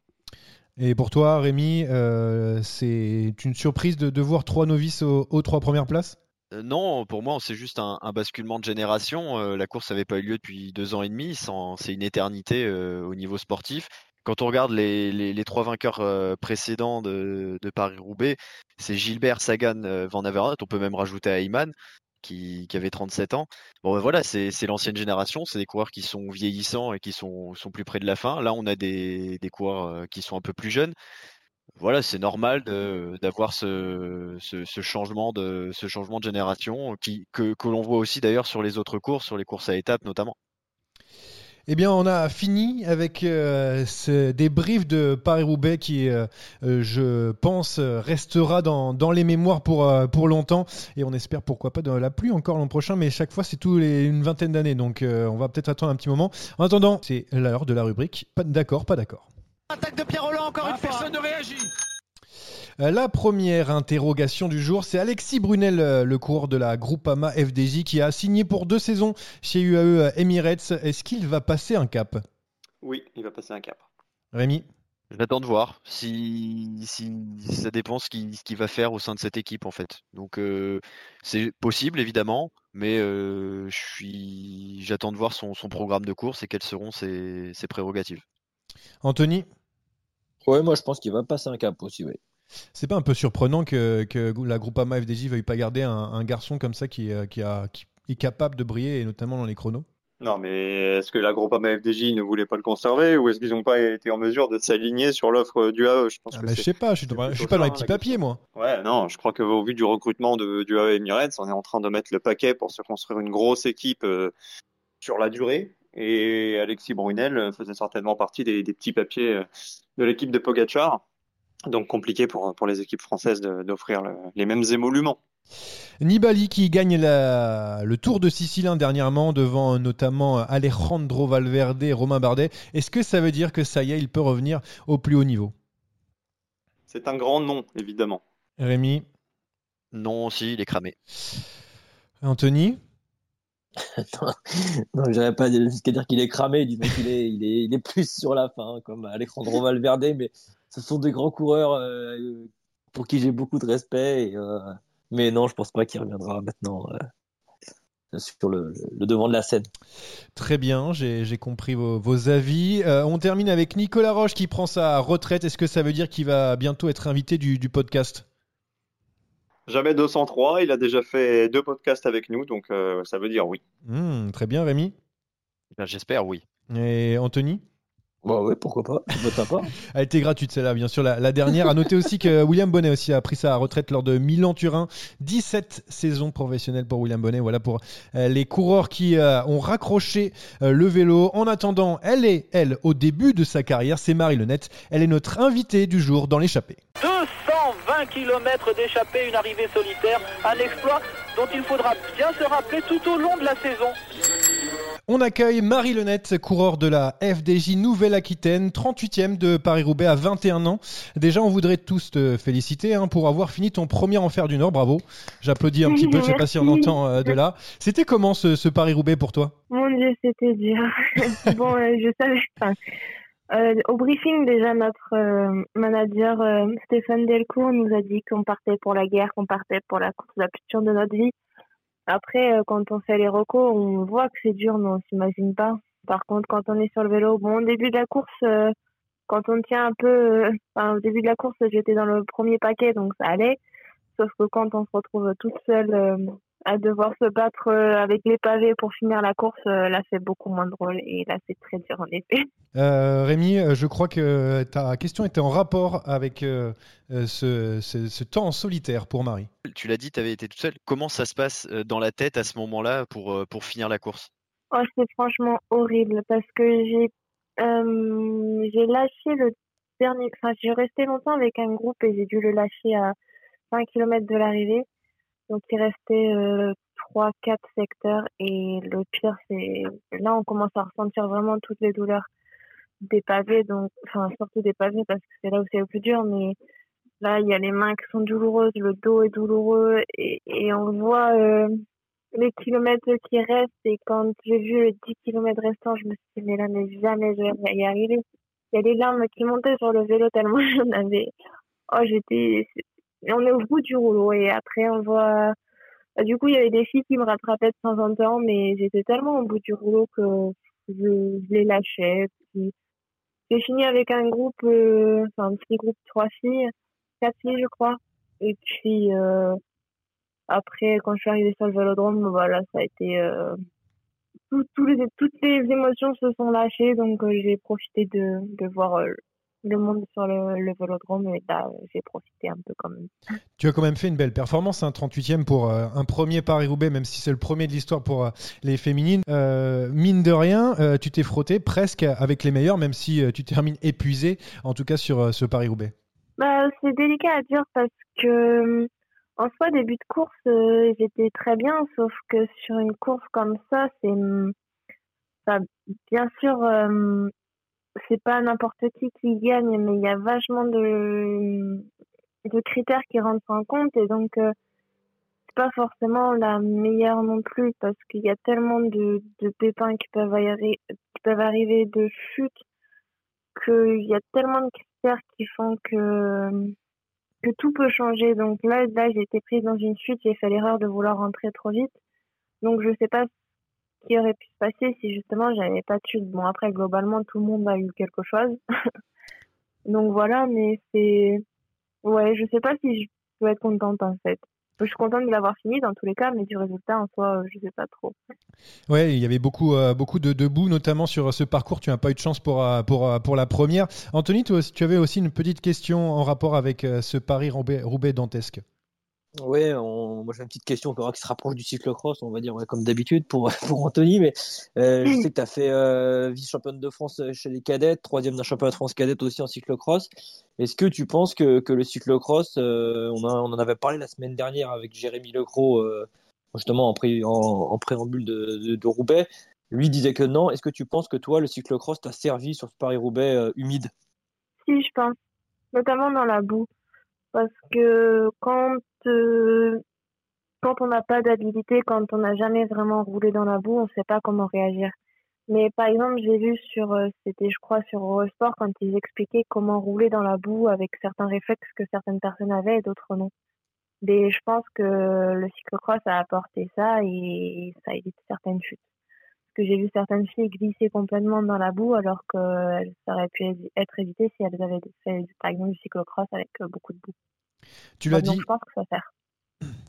Et pour toi, Rémi, euh, c'est une surprise de, de voir trois novices aux, aux trois premières places? Non, pour moi, c'est juste un, un basculement de génération. Euh, la course n'avait pas eu lieu depuis deux ans et demi. C'est une éternité euh, au niveau sportif. Quand on regarde les, trois vainqueurs euh, précédents de, Paris-Roubaix, c'est Gilbert, Sagan, euh, Van Avermaet. On peut même rajouter Ayman, qui, qui avait 37 ans. Bon, ben voilà, c'est l'ancienne génération. C'est des coureurs qui sont vieillissants et qui sont, plus près de la fin. Là, on a des, coureurs euh, qui sont un peu plus jeunes voilà, c'est normal d'avoir ce, changement de, génération que l'on voit aussi d'ailleurs sur les autres courses, sur les courses à étapes notamment. Eh bien, on a fini avec euh, ce débrief de Paris-Roubaix qui, euh, euh, je pense, restera dans, dans les mémoires pour, euh, pour longtemps. Et on espère pourquoi pas de la pluie encore l'an prochain, mais chaque fois, c'est tous les une vingtaine d'années. Donc, euh, on va peut-être attendre un petit moment. En attendant, c'est l'heure de la rubrique. Pas d'accord, pas d'accord. Attaque de Pierre Roland encore Ah, une fois. personne ne réagit. Euh, La première interrogation du jour, c'est Alexis Brunel, euh, le coureur de la Groupama FDJ, qui a signé pour deux saisons chez UAE Emirates. Est-ce qu'il va passer un cap? Oui, il va passer un cap. Rémi? J'attends de voir si, si ça dépend ce qu'il va faire au sein de cette équipe en fait. Donc euh, c'est possible évidemment, mais euh, je suis, j'attends de voir son, son programme de course et quelles seront ses, ses prérogatives. Anthony? Ouais, moi je pense qu'il va passer un cap aussi, oui. C'est pas un peu surprenant que, que la Groupama FDJ veuille pas garder un, un garçon comme ça qui, euh, qui, a, qui est capable de briller, et notamment dans les chronos Non, mais est-ce que la Groupama FDJ ne voulait pas le conserver ou est-ce qu'ils n'ont pas été en mesure de s'aligner sur l'offre du AE Je pense ah que bah, Je sais pas, je suis, dans- je suis pas dans les hein, petits la papiers, moi. Ouais, non, je crois qu'au vu du recrutement de, du AE Emirates, on est en train de mettre le paquet pour se construire une grosse équipe euh, sur la durée. Et Alexis Brunel euh, faisait certainement partie des, des petits papiers de l'équipe de Pogachar. Donc compliqué pour, pour les équipes françaises d'offrir le- les mêmes émoluments. Nibali qui gagne la- le Tour de Sicile hein, dernièrement devant notamment Alejandro Valverde et Romain Bardet. Est-ce que ça veut dire que ça y est, il peut revenir au plus haut niveau? C'est un grand nom, évidemment. Rémi? Non, si, il est cramé. Anthony? Non, j'irais pas jusqu'à dire qu'il est cramé, du qu'il est, il est, il est plus sur la fin, comme Alejandro Valverde, mais ce sont des grands coureurs euh, pour qui j'ai beaucoup de respect. Et, euh, mais non, je pense pas qu'il reviendra maintenant euh, sur le, le devant de la scène. Très bien, j'ai compris vos, vos avis. Euh, on termine avec Nicolas Roche qui prend sa retraite. Est-ce que ça veut dire qu'il va bientôt être invité du, du podcast? Jamais 203, il a déjà fait deux podcasts avec nous, donc euh, ça veut dire oui. Hmm, Très bien, Rémi? Ben, J'espère, oui. Et Anthony? Bah ouais, pourquoi pas. Elle était gratuite celle-là, bien sûr. La, la dernière. À noter aussi que William Bonnet aussi a pris sa retraite lors de Milan-Turin. 17 saisons professionnelles pour William Bonnet. Voilà pour euh, les coureurs qui euh, ont raccroché euh, le vélo. En attendant, elle est, elle, au début de sa carrière. C'est Marie Lenette. Elle est notre invitée du jour dans l'échappée. 220 km d'échappée, une arrivée solitaire, un exploit dont il faudra bien se rappeler tout au long de la saison. On accueille Marie Lenette, coureur de la FDJ Nouvelle-Aquitaine, 38e de Paris-Roubaix à 21 ans. Déjà, on voudrait tous te féliciter hein, pour avoir fini ton premier enfer du Nord. Bravo. J'applaudis un petit peu, je sais pas si on entend euh, de là. C'était comment ce, ce Paris-Roubaix pour toi? Mon Dieu, c'était dur. bon, euh, je savais. Euh, au briefing, déjà, notre euh, manager euh, Stéphane Delcourt nous a dit qu'on partait pour la guerre, qu'on partait pour la course la plus dure de notre vie. Après, euh, quand on fait les recos, on voit que c'est dur, mais on s'imagine pas. Par contre, quand on est sur le vélo, bon, au début de la course, euh, quand on tient un peu, euh, enfin, au début de la course, j'étais dans le premier paquet, donc ça allait. Sauf que quand on se retrouve toute seule à devoir se battre euh, avec les pavés pour finir la course, euh, là c'est beaucoup moins drôle et là c'est très dur en effet. Euh, Rémi, je crois que ta question était en rapport avec euh, ce, ce- ce temps en solitaire pour Marie. Tu l'as dit, tu avais été toute seule. Comment ça se passe dans la tête à ce moment-là pour, pour finir la course? Oh, c'est franchement horrible parce que j'ai euh, j'ai lâché le dernier, enfin j'ai resté longtemps avec un groupe et j'ai dû le lâcher à 5 km de l'arrivée. Donc il restait euh, 3-4 secteurs et le pire c'est là on commence à ressentir vraiment toutes les douleurs des pavés, donc enfin surtout des pavés parce que c'est là où c'est le plus dur, mais Là, il y a les mains qui sont douloureuses, le dos est douloureux et, on voit euh, les kilomètres qui restent. Et quand j'ai vu le 10 km restant, je me suis dit, mais là, mais jamais je vais y arriver. Il y a des larmes qui montaient sur le vélo tellement j'en avais. Oh, j'étais. On est au bout du rouleau et après, on voit. Du coup, il y avait des filles qui me rattrapaient de temps en temps, mais j'étais tellement au bout du rouleau que je, les lâchais. Puis, j'ai fini avec un groupe, euh, enfin un petit groupe trois filles, quatre filles je crois. Et puis euh, après, quand je suis arrivée sur le vélodrome, voilà, ça a été euh, les, toutes les émotions se sont lâchées, donc euh, j'ai profité de, de voir euh, le monde sur le, le vélodrome et là j'ai profité un peu quand même. Tu as quand même fait une belle performance, un 38e pour euh, un premier Paris-Roubaix, même si c'est le premier de l'histoire pour euh, les féminines. Euh, mine de rien, tu t'es frotté presque avec les meilleurs, même si tu termines épuisé, en tout cas sur ce Paris-Roubaix. Bah, c'est délicat à dire parce que en soi, début de course, j'étais très bien, sauf que sur une course comme ça, c'est ça, bien sûr, euh, c'est pas n'importe qui qui gagne, mais il y a vachement de, de critères qui rentrent en compte et donc euh, c'est pas forcément la meilleure non plus parce qu'il y a tellement de, de pépins qui peuvent, qui peuvent arriver de chute qu'il y a tellement de critères qui font que que tout peut changer. Donc là, là, j'ai été prise dans une chute, j'ai fait l'erreur de vouloir rentrer trop vite. Donc je sais pas qui aurait pu se passer si justement j'avais pas de. Bon après, globalement, tout le monde a eu quelque chose. Donc voilà, mais c'est, ouais, je sais pas si je peux être contente en fait. Je suis contente de l'avoir fini dans tous les cas, mais du résultat en soi, euh, je sais pas trop. Ouais, il y avait beaucoup, euh, beaucoup de debout, notamment sur ce parcours. Tu n'as pas eu de chance pour, euh, pour, euh, pour la première. Anthony, toi, tu avais aussi une petite question en rapport avec euh, ce Paris-Roubaix Roubaix dantesque. Ouais, on- moi j'ai une petite question qui se rapproche du cyclocross, on va dire ouais, comme d'habitude pour, pour Anthony, mais euh, je sais que tu as fait euh, vice-championne de France chez les cadettes, troisième d'un championnat de France cadette aussi en cyclocross. Est-ce que tu penses que, que le cyclocross, euh, on, a- on en avait parlé la semaine dernière avec Jérémy Lecros, euh, justement en, pré- en, en préambule de, de, de Roubaix, lui disait que non. Est-ce que tu penses que toi, le cyclocross t'a servi sur ce Paris-Roubaix euh, humide? Si, je pense, notamment dans la boue, parce que quand euh, quand on n'a pas d'habilité, quand on n'a jamais vraiment roulé dans la boue, on ne sait pas comment réagir. Mais par exemple, j'ai vu sur, euh, c'était je crois sur Eurosport quand ils expliquaient comment rouler dans la boue avec certains réflexes que certaines personnes avaient et d'autres non. Mais je pense que le cyclocross a apporté ça et ça évite certaines chutes. Parce que j'ai vu certaines filles glisser complètement dans la boue alors que ça aurait pu être évité si elles avaient fait par exemple du cyclocross avec euh, beaucoup de boue. Tu l'as dit, je pense que ça sert.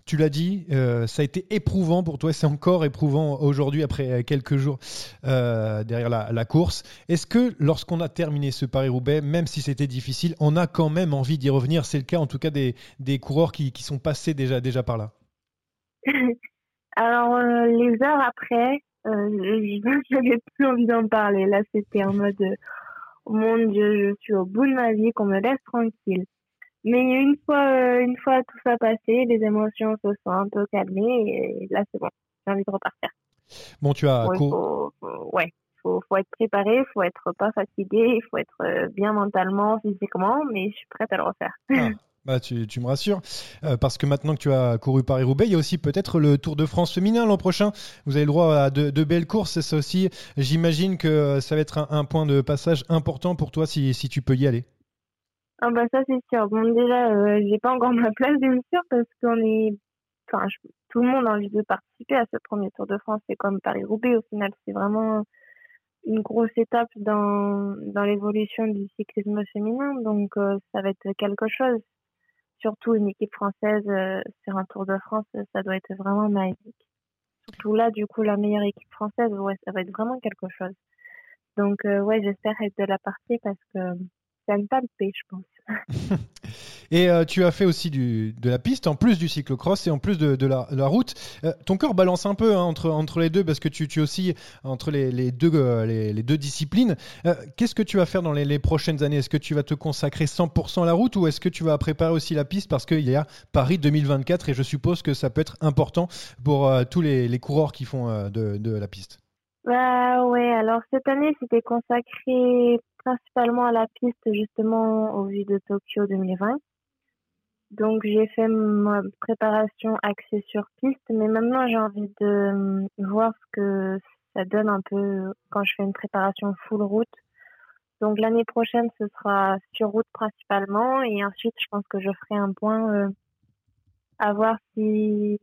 tu l'as dit, euh, ça a été éprouvant pour toi, c'est encore éprouvant aujourd'hui après euh, quelques jours euh, derrière la, la course. Est-ce que lorsqu'on a terminé ce Paris-Roubaix, même si c'était difficile, on a quand même envie d'y revenir? C'est le cas en tout cas des, des coureurs qui, qui sont passés déjà, déjà par là. Alors euh, les heures après, j'avais plus envie d'en parler. Là c'était en mode oh mon Dieu, je suis au bout de ma vie, qu'on me laisse tranquille. Mais une fois, euh, une fois tout ça passé, les émotions se sont un peu calmées et là c'est bon, j'ai envie de repartir. Bon, tu as Ouais, faut, faut- ouais, faut, faut être préparé, faut être pas fatigué, il faut être euh, bien mentalement, physiquement, mais je suis prête à le refaire. Ah, bah tu, tu me rassures, Euh, parce que maintenant que tu as couru Paris-Roubaix, il y a aussi peut-être le Tour de France féminin l'an prochain. Vous avez le droit à de, de belles courses, ça aussi. J'imagine que ça va être un, un point de passage important pour toi si, si tu peux y aller. Ah bah ça c'est sûr. Bon déjà, euh, j'ai pas encore ma place bien sûr parce qu'on est, enfin tout le monde a envie de participer à ce premier Tour de France. C'est comme Paris-Roubaix au final, c'est vraiment une grosse étape dans dans l'évolution du cyclisme féminin. Donc euh, ça va être quelque chose. Surtout une équipe française euh, sur un Tour de France, euh, ça doit être vraiment magique. Surtout là, du coup, la meilleure équipe française, ouais, ça va être vraiment quelque chose. Donc ouais, j'espère être de la partie parce que pas le paix, je pense. Et euh, tu as fait aussi du, de la piste, en plus du cyclocross et en plus de, de la, la route. Euh, ton corps balance un peu hein, entre, entre les deux parce que tu, tu aussi entre les, les deux, euh, les, les deux disciplines. Qu'est-ce que tu vas faire dans les, les prochaines années? Est-ce que tu vas te consacrer 100% à la route ou est-ce que tu vas préparer aussi la piste? Parce qu'il y a Paris 2024 et je suppose que ça peut être important pour tous les, coureurs qui font de, de la piste Bah ouais, alors cette année c'était consacré principalement à la piste justement au vu de Tokyo 2020. Donc j'ai fait ma préparation axée sur piste, mais maintenant j'ai envie de euh, voir ce que ça donne un peu quand je fais une préparation full route. Donc l'année prochaine ce sera sur route principalement et ensuite je pense que je ferai un point euh, à voir si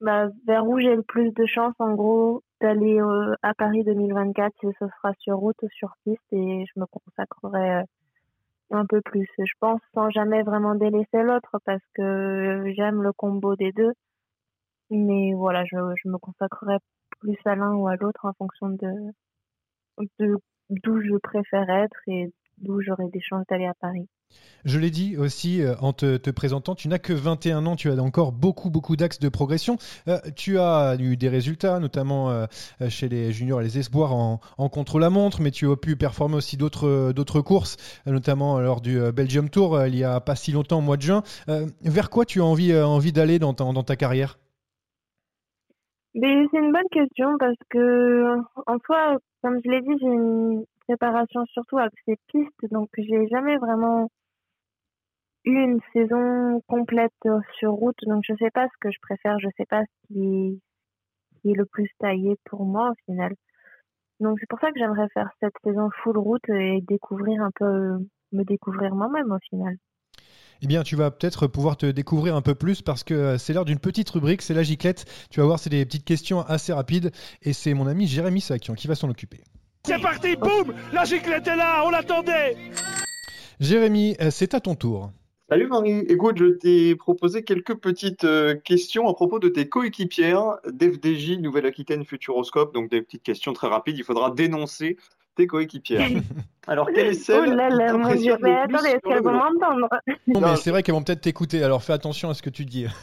bah, vers où j'ai le plus de chance en gros d'aller euh, à Paris 2024 si ce sera sur route ou sur piste et je me consacrerai euh, un peu plus, je pense, sans jamais vraiment délaisser l'autre parce que j'aime le combo des deux. Mais voilà, je, me consacrerai plus à l'un ou à l'autre en fonction de d'où je préfère être et d'où j'aurai des chances d'aller à Paris. Je l'ai dit aussi euh, en te, te, présentant, tu n'as que 21 ans, tu as encore beaucoup, beaucoup d'axes de progression. Euh, tu as eu des résultats, notamment euh, chez les juniors et les espoirs en, contre-la-montre, mais tu as pu performer aussi d'autres, courses, notamment lors du Belgium Tour il y a pas si longtemps, au mois de juin. vers quoi tu as envie, envie d'aller dans ta, dans ta carrière? Mais c'est une bonne question parce que, en soi, comme je l'ai dit, j'ai une préparation surtout avec ces pistes, donc j'ai jamais vraiment eu une saison complète sur route, donc je sais pas ce que je préfère, je sais pas ce qui, qui est le plus taillé pour moi au final. Donc c'est pour ça que j'aimerais faire cette saison full route et découvrir un peu, me découvrir moi-même au final. Eh bien, tu vas peut-être pouvoir te découvrir un peu plus parce que euh, c'est l'heure d'une petite rubrique, c'est la giclette. Tu vas voir, c'est des petites questions assez rapides et c'est mon ami Jérémy Sakian qui va s'en occuper. C'est parti, boum La giclette est là, on l'attendait Jérémy, euh, c'est à ton tour. Salut Marie, écoute, je t'ai proposé quelques petites euh, questions à propos de tes coéquipières d'FDJ Nouvelle-Aquitaine Futuroscope, donc des petites questions très rapides, il faudra dénoncer tes coéquipières. Alors, quelle est celle Oh là là, mon Dieu, mais attendez, est-ce qu'elles vont m'entendre? Non, mais c'est vrai qu'elles vont peut-être t'écouter, alors fais attention à ce que tu dis.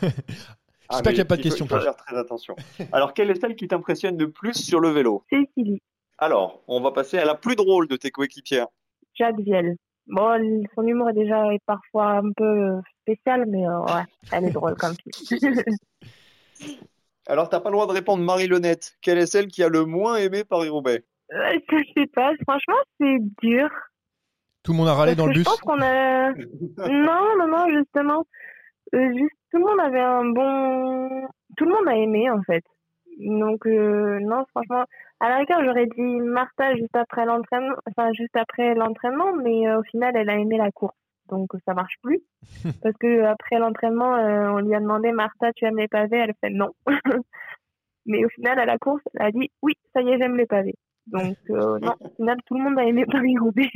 Ah, J'espère qu'il n'y a pas de questions. Il faut faire très attention. Alors, quelle est celle qui t'impressionne le plus sur le vélo? Cécilie, Alors, on va passer à la plus drôle de tes coéquipières. Jacques Viel. Bon, son humour est déjà est parfois un peu spécial, mais euh, ouais, elle est drôle comme fille. Alors, t'as pas le droit de répondre Marie Lenette. Quelle est celle qui a le moins aimé Paris-Roubaix Euh, je sais pas, franchement, c'est dur. Tout le monde a râlé Parce dans le bus. Je pense qu'on a. non, non, non, justement. Euh, juste, tout le monde avait un bon. Tout le monde a aimé, en fait. Donc, euh, non, franchement. À la rigueur, j'aurais dit Martha juste après l'entraînement, enfin, juste après l'entraînement, mais euh, au final, elle a aimé la course. Donc, ça marche plus. Parce que après l'entraînement, euh, on lui a demandé Martha, tu aimes les pavés? Elle fait non. mais au final, à la course, elle a dit oui, ça y est, j'aime les pavés. Donc, euh, non, au final, tout le monde a aimé Paris-Roubaix.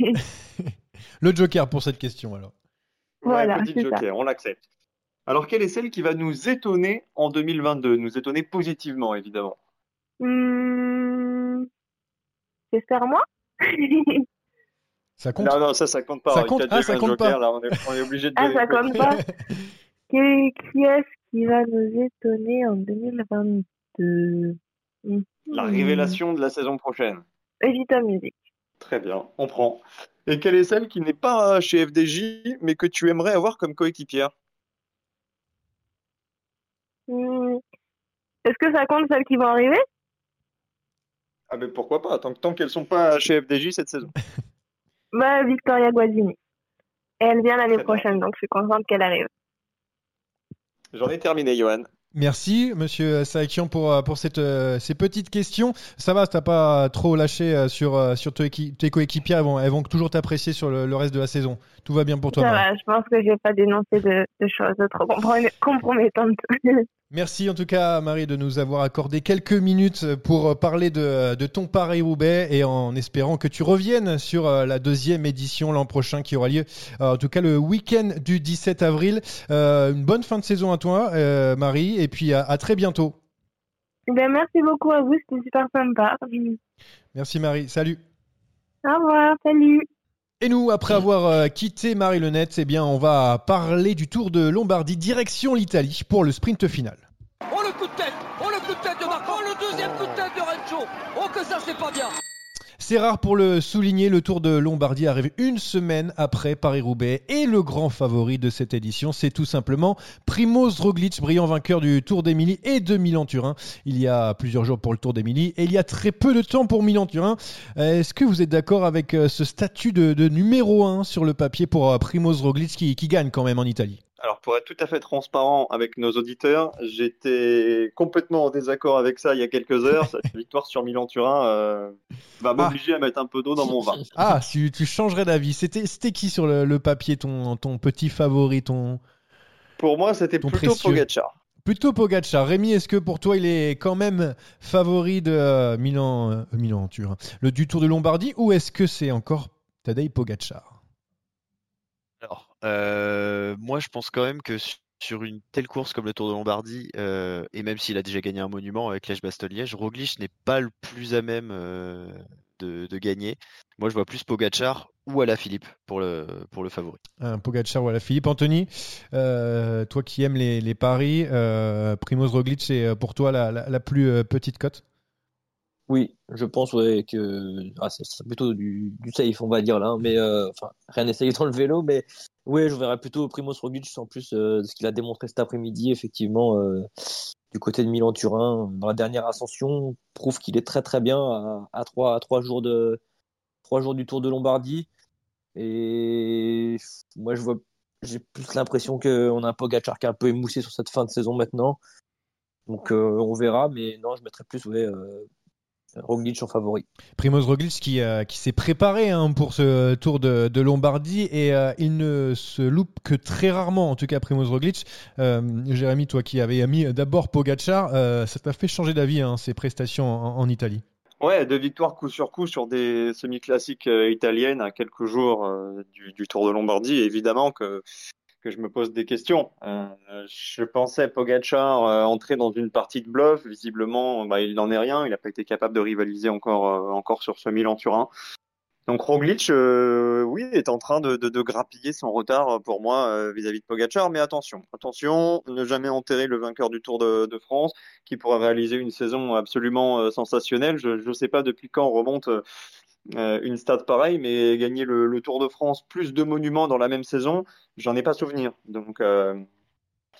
Le Joker pour cette question, alors. Voilà, ouais, petit c'est ça. joker, on l'accepte. Alors, quelle est celle qui va nous étonner en 2022 Nous étonner positivement, évidemment? Hmm, J'espère moi. Ça compte? Non, non, ça, ça compte pas. Ça Il compte? Ah, ça compte joker, pas. là, on est, on est obligé de ah, ça compte pas. qui, qui est-ce qui va nous étonner en 2022 Hmm. La révélation de la saison prochaine. Evita Music. Très bien, on prend. Et quelle est celle qui n'est pas chez FDJ, mais que tu aimerais avoir comme coéquipière? Hmm. Est-ce que ça compte celles qui vont arriver? Ah, mais pourquoi pas, tant, tant qu'elles sont pas chez FDJ cette saison. Bah, Victoria Guazzini. Et elle vient l'année bien. prochaine, donc je suis contente qu'elle arrive. J'en ai terminé, Johan. Merci, monsieur Sakian, pour, euh, pour cette, euh, ces petites questions. Ça va, t'as pas trop lâché euh, sur, sur tes, tes coéquipières. Elles vont, elles vont toujours t'apprécier sur le, le reste de la saison. Tout va bien pour toi. Ça Marie. va, je pense que je vais pas dénoncer de, de choses trop comprom- compromettantes. Merci en tout cas, Marie, de nous avoir accordé quelques minutes pour parler de, de ton Paris-Roubaix et en espérant que tu reviennes sur euh, la deuxième édition l'an prochain qui aura lieu, euh, en tout cas le week-end du 17 avril. Euh, une bonne fin de saison à toi, euh, Marie, et puis à, à très bientôt. ben, merci beaucoup à vous, c'était super sympa. Merci Marie, salut. Au revoir, salut. Et nous, après avoir euh, quitté Marie Lenette, eh bien, on va parler du Tour de Lombardie, direction l'Italie pour le sprint final. Oh le coup de tête Oh le coup de tête de Marco. Oh le deuxième coup de tête de Rencho Oh que ça c'est pas bien C'est rare pour le souligner, le Tour de Lombardie arrive une semaine après Paris-Roubaix et le grand favori de cette édition, c'est tout simplement Primoz Roglic, brillant vainqueur du Tour d'Émilie et de Milan-Turin. Il y a plusieurs jours pour le Tour d'Émilie et il y a très peu de temps pour Milan-Turin. Est-ce que vous êtes d'accord avec euh, ce statut de, numéro 1 sur le papier pour euh, Primoz Roglic qui gagne quand même en Italie? Alors pour être tout à fait transparent avec nos auditeurs, j'étais complètement en désaccord avec ça il y a quelques heures. Cette victoire sur Milan-Turin euh, va m'obliger à mettre un peu d'eau dans mon vin. Ah, tu, tu changerais d'avis. C'était qui sur le, le papier ton, ton petit favori ton Pour moi, c'était plutôt précieux. Pogacar. Plutôt Pogacar. Rémi, est-ce que pour toi il est quand même favori de euh, Milan, euh, Milan Turin, le du Tour de Lombardie, ou est-ce que c'est encore Tadej Pogacar? Euh, moi, je pense quand même que su- sur une telle course comme le Tour de Lombardie, euh, et même s'il a déjà gagné un monument avec Liège-Bastogne-Liège, Roglic n'est pas le plus à même euh, de, de gagner. Moi, je vois plus Pogacar ou Alaphilippe pour le, pour le favori. Un Pogacar ou à la Philippe. Anthony, euh, toi qui aimes les, les paris, euh, Primoz Roglic, c'est pour toi la, la- la plus petite cote? Oui, je pense ouais, que ah, c'est c'est plutôt du, du safe, on va dire là. hein, Mais euh, enfin, rien n'est safe dans le vélo, mais ouais, je verrais plutôt Primoz Roglic en plus euh, ce qu'il a démontré cet après-midi, effectivement, euh, du côté de Milan-Turin dans la dernière ascension, prouve qu'il est très très bien à, trois jours du Tour de Lombardie. Et moi, je vois, j'ai plus l'impression qu'on a un Pogacar qui est un peu émoussé sur cette fin de saison maintenant. Donc euh, on verra, mais non, je mettrais plus ouais, Roglic en favori. Primoz Roglic qui, euh, qui s'est préparé hein, pour ce Tour de, de Lombardie et euh, il ne se loupe que très rarement, en tout cas Primoz Roglic. Euh, Jérémy, toi qui avais mis d'abord Pogacar, euh, ça t'a fait changer d'avis hein, ses prestations en, en Italie? Ouais, deux victoires coup sur coup sur des semi-classiques euh, italiennes à quelques jours euh, du, du Tour de Lombardie. Évidemment que que je me pose des questions. Euh, je pensais Pogacar euh, entrer dans une partie de bluff. Visiblement, bah, il n'en est rien. Il n'a pas été capable de rivaliser encore euh, encore sur ce Milan-Turin. Donc Roglic, euh, oui, est en train de, de, de grappiller son retard euh, pour moi vis-à-vis de Pogacar. Mais attention, attention, ne jamais enterrer le vainqueur du Tour de, de France, qui pourrait réaliser une saison absolument sensationnelle. Je ne sais pas depuis quand remonte euh, une stat pareille, mais gagner le, Tour de France plus de monuments dans la même saison, j'en ai pas souvenir. Donc euh,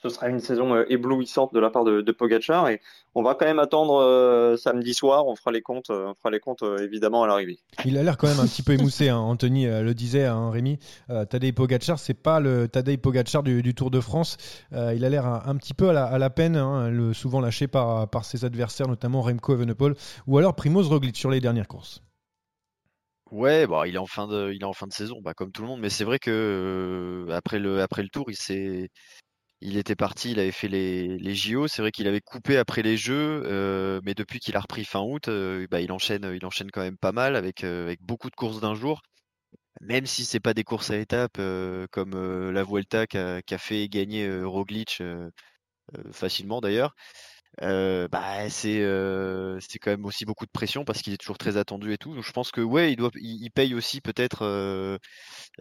ce sera une saison euh, éblouissante de la part de, de et on va quand même attendre samedi soir. On fera les comptes, on fera les comptes évidemment à l'arrivée. Il a l'air quand même un petit peu émoussé. Hein. Anthony le disait, hein, Rémi. Tadej Pogacar, c'est pas le Tadej Pogacar du, Tour de France. Il a l'air un, petit peu à la, peine, hein, souvent lâché par, par ses adversaires, notamment Remco Evenepoel ou alors Primoz Roglic sur les dernières courses. Ouais, bon, il est en fin de, il est en fin de saison, bah, comme tout le monde. Mais c'est vrai que euh, après le, après le tour, il s'est, il était parti, il avait fait les, les JO. C'est vrai qu'il avait coupé après les Jeux, euh, mais depuis qu'il a repris fin août, bah, il enchaîne, il enchaîne quand même pas mal avec, avec beaucoup de courses d'un jour. Même si c'est pas des courses à étapes comme la Vuelta qui a, qui a fait gagner Roglic facilement d'ailleurs. Euh, bah c'est euh, c'est quand même aussi beaucoup de pression parce qu'il est toujours très attendu et tout. Donc je pense que ouais, il doit il, paye aussi peut-être euh,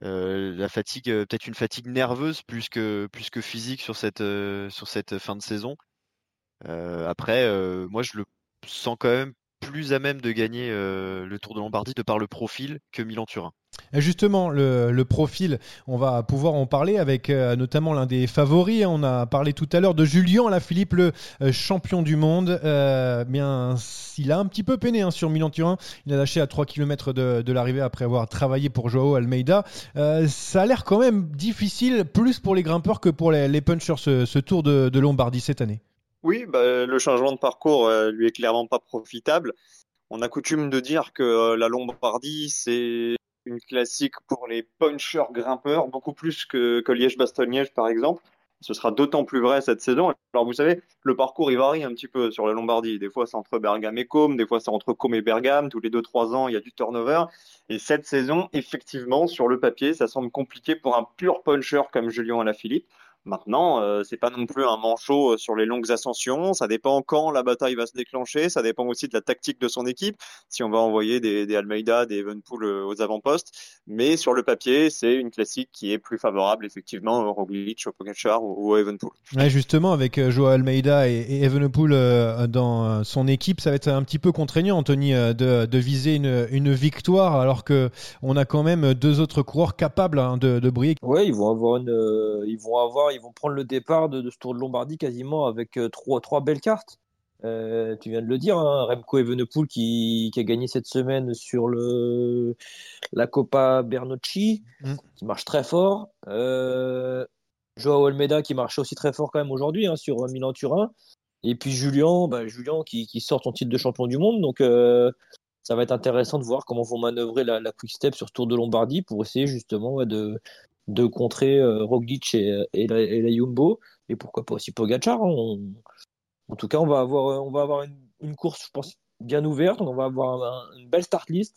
la fatigue, peut-être une fatigue nerveuse plus que plus que physique sur cette sur cette fin de saison. après, moi je le sens quand même plus à même de gagner le Tour de Lombardie de par le profil que Milan-Turin. Justement, le, profil, on va pouvoir en parler avec euh, notamment l'un des favoris. On a parlé tout à l'heure de Julien Alaphilippe, le euh, champion du monde. Euh, bien, il a un petit peu peiné hein, sur Milan-Turin. Il a lâché à 3 km de, l'arrivée après avoir travaillé pour Joao Almeida. Ça a l'air quand même difficile, plus pour les grimpeurs que pour les, punchers, ce, Tour de, Lombardie cette année. Oui, bah, le changement de parcours lui est clairement pas profitable. On a coutume de dire que la Lombardie, c'est une classique pour les punchers grimpeurs, beaucoup plus que, que Liège-Bastogne-Liège par exemple. Ce sera d'autant plus vrai cette saison. Alors vous savez, le parcours il varie un petit peu sur la Lombardie. Des fois c'est entre Bergame et Côme, des fois c'est entre Côme et Bergame. Tous les deux trois ans il y a du turnover. Et cette saison, effectivement, sur le papier, ça semble compliqué pour un pur puncher comme Julien Alaphilippe. Maintenant, euh, c'est pas non plus un manchot sur les longues ascensions. Ça dépend quand la bataille va se déclencher. Ça dépend aussi de la tactique de son équipe. Si on va envoyer des, des Almeida, des Evenpool aux avant-postes. Mais sur le papier, c'est une classique qui est plus favorable, effectivement, au Roglic, au Pogacar ou au Evenpool. Ouais, justement, avec euh, Joao Almeida et, et Evenepoel euh, dans son équipe, ça va être un petit peu contraignant, Anthony, euh, de, de viser une, une, victoire, alors que on a quand même deux autres coureurs capables hein, de, de, briller. Ouais, ils vont avoir une, euh, ils vont avoir ils vont prendre le départ de, de, ce Tour de Lombardie quasiment avec euh, trois, trois belles cartes. Euh, tu viens de le dire, hein, Remco Evenepoel qui, qui, a gagné cette semaine sur le la Coppa Bernocchi, mm. qui marche très fort. Euh, Joao Almeida qui marchait aussi très fort quand même aujourd'hui hein, sur Milan-Turin. Et puis Julien, bah, Julien qui, qui, sort son titre de champion du monde. Donc euh, ça va être intéressant de voir comment vont manœuvrer la, la Quick Step sur Tour de Lombardie pour essayer justement ouais, de, de contrer euh, Roglic et, et, la, et, la, Jumbo. Et pourquoi pas aussi Pogacar. Hein. En tout cas, on va avoir, avoir une, course, je pense, bien ouverte. On va avoir un, une belle start list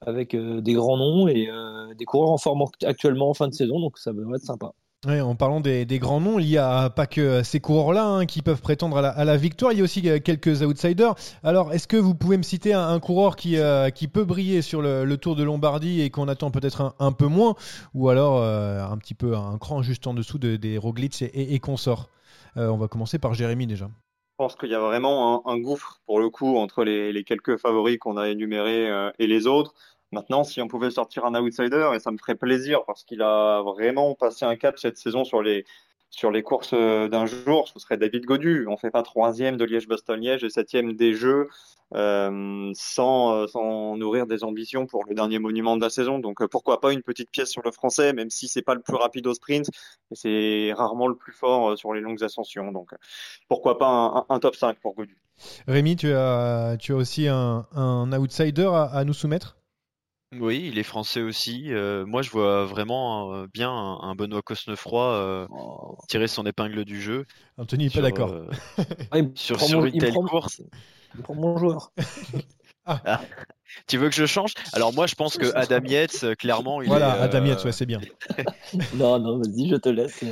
avec euh, des grands noms et euh, des coureurs en forme actuellement en fin de saison. Donc ça va être sympa. En parlant des, grands noms, il n'y a pas que ces coureurs-là hein, qui peuvent prétendre à la, victoire, il y a aussi quelques outsiders. Alors, est-ce que vous pouvez me citer un, coureur qui, euh, qui peut briller sur le, Tour de Lombardie et qu'on attend peut-être un, peu moins, ou alors euh, un petit peu un cran juste en dessous de, des Roglic et, consorts? Euh, On va commencer par Jérémy déjà. Je pense qu'il y a vraiment un, gouffre pour le coup entre les, quelques favoris qu'on a énumérés euh, et les autres. Maintenant, si on pouvait sortir un outsider, et ça me ferait plaisir parce qu'il a vraiment passé un cap cette saison sur les, sur les courses d'un jour, ce serait David Godu. On fait pas troisième de Liège-Bastogne-Liège et septième des Jeux euh, sans, sans nourrir des ambitions pour le dernier monument de la saison. Donc pourquoi pas une petite pièce sur le français, même si c'est pas le plus rapide au sprint, et c'est rarement le plus fort sur les longues ascensions. Donc pourquoi pas un, un top 5 pour Godu. Rémi, tu as, tu as aussi un, un outsider à, à nous soumettre? Oui, il est français aussi. Euh, moi, je vois vraiment euh, bien un, un Benoît Cosnefroy euh, oh. tirer son épingle du jeu. Anthony n'est pas d'accord. Euh, sur sur une telle prend, course. Il prend mon joueur. ah. Ah. Tu veux que je change? Alors moi, je pense que Adam Yates, clairement, il voilà, est, Adam Yates, ouais, c'est bien. non, non, vas-y, je te laisse.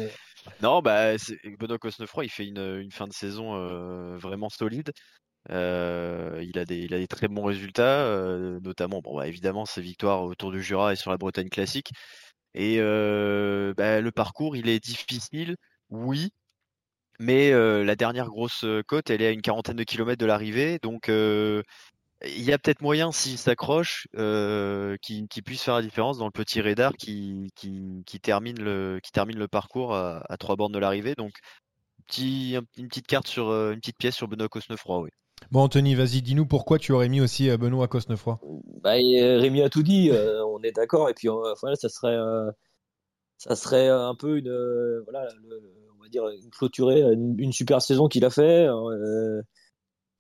Non, bah, Benoît Cosnefroy, il fait une, une fin de saison vraiment solide. Euh, il, a des, très bons résultats, euh, notamment, bah, évidemment, ses victoires autour du Jura et sur la Bretagne classique. Et euh, bah, le parcours, il est difficile, oui, mais la dernière grosse côte, elle est à une quarantaine de kilomètres de l'arrivée, donc il y a peut-être moyen, s'il s'accroche, qu'il qu puisse faire la différence dans le petit radar qui, termine, le, parcours à, trois bornes de l'arrivée. Donc, une petite carte sur une petite pièce sur Benoît Cosnefroy, oui. Bon, Anthony, vas-y, dis-nous pourquoi tu aurais mis aussi Benoît Cosnefroy. Bah, Rémi a tout dit, euh, on est d'accord. Et puis, euh, voilà, ça serait, euh, ça serait un peu une, voilà, on va dire, une clôturer une, super saison qu'il a fait.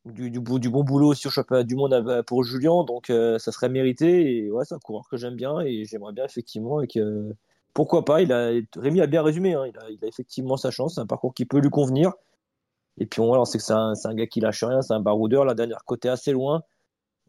Du, bon boulot sur le championnat du monde pour Julien, donc ça serait mérité. Et ouais, c'est un coureur que j'aime bien et j'aimerais bien effectivement. Et que, pourquoi pas il a, Rémi a bien résumé, hein, il, a, il a effectivement sa chance, c'est un parcours qui peut lui convenir. Et puis on, on sait que c'est un, un, gars qui lâche rien, c'est un baroudeur. La dernière côté assez loin.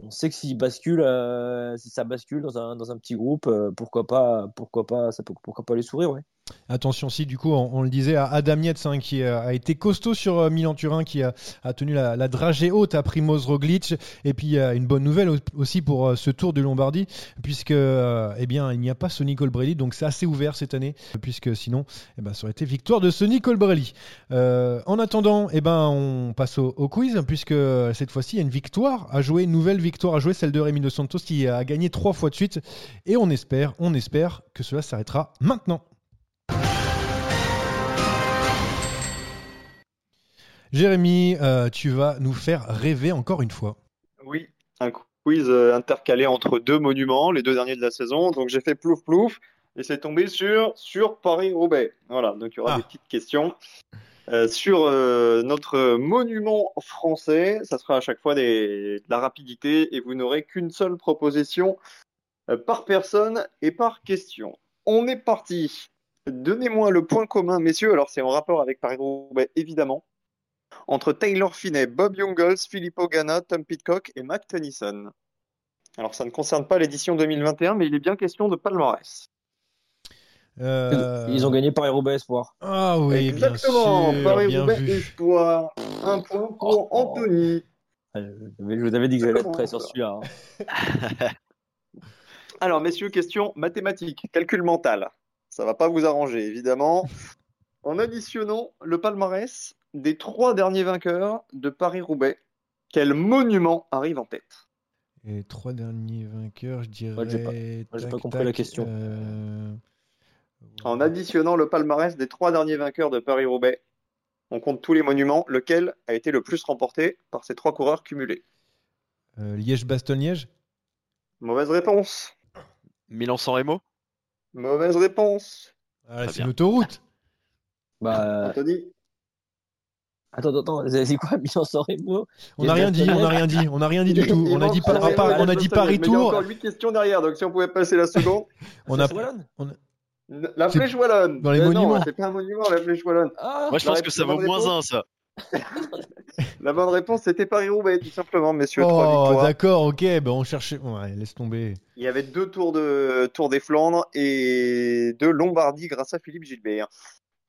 On sait que s'il bascule, euh, si ça bascule dans un, dans un petit groupe, euh, pourquoi pas, pourquoi pas, ça peut, pourquoi pas les sourire, ouais. Attention si du coup on, le disait à Adam Yates hein, qui a, a, été costaud sur euh, Milan-Turin qui a, tenu la, dragée haute à Primoz Roglic et puis euh, une bonne nouvelle aussi pour euh, ce Tour de Lombardie puisque euh, eh bien il n'y a pas Sonny Colbrelli donc c'est assez ouvert cette année puisque sinon eh ben, ça aurait été victoire de Sonny Colbrelli. en attendant eh ben on passe au, quiz puisque cette fois-ci il y a une victoire à jouer une nouvelle victoire à jouer celle de Rémi de Santos qui a gagné trois fois de suite et on espère on espère que cela s'arrêtera maintenant. Jérémy, euh, tu vas nous faire rêver encore une fois. Oui, un quiz euh, intercalé entre deux monuments, les deux derniers de la saison. Donc j'ai fait plouf plouf et c'est tombé sur, sur Paris-Roubaix. Voilà, donc il y aura ah. des petites questions. Euh, sur euh, notre monument français, ça sera à chaque fois des, de la rapidité et vous n'aurez qu'une seule proposition euh, par personne et par question. On est parti. Donnez-moi le point commun, messieurs. Alors c'est en rapport avec Paris-Roubaix, évidemment entre Taylor Finney, Bob Jungels, Filippo Ganna, Tom Pitcock et Mac Tennyson. Alors ça ne concerne pas l'édition 2021, mais il est bien question de palmarès. Euh... Ils ont gagné Paris-Roubaix Espoir. Ah oui, Exactement, Paris-Roubaix Espoir. Un point pour oh, Anthony. Je vous avais dit que j'allais être prêt sur celui-là. Hein. Alors, messieurs, question mathématique, calcul mental. Ça va pas vous arranger, évidemment. En additionnant le palmarès des trois derniers vainqueurs de Paris-Roubaix, quel monument arrive en tête? Et les trois derniers vainqueurs, je dirais. Moi, j'ai pas, pas, compris tac, la question. Euh... En additionnant le palmarès des trois derniers vainqueurs de Paris-Roubaix, on compte tous les monuments, lequel a été le plus remporté par ces trois coureurs cumulés? Euh, Liège-Bastogne-Liège Mauvaise réponse. Milan-San Remo? Mauvaise réponse. Ah, c'est l'autoroute. Bah, Anthony? Attends, attends, vous avez dit quoi Milan San Remo? On n'a rien dit, on n'a rien dit, on n'a rien dit du tout. On a dit, on a dit Paris Mais il y a Tour. encore 8 questions derrière, donc si on pouvait passer la seconde. On a, Wallonne on a- La C'est flèche wallonne. dans les Mais monuments. C'est pas un monument, la flèche wallonne. Ah, Moi, je pense que ça vaut moins un, ça. La bonne réponse, c'était Paris-Roubaix, tout simplement, messieurs. Oh, d'accord, ok, ben on cherchait. Ouais, laisse tomber. Il y avait deux tours de Tour des Flandres et deux Lombardie grâce à Philippe Gilbert.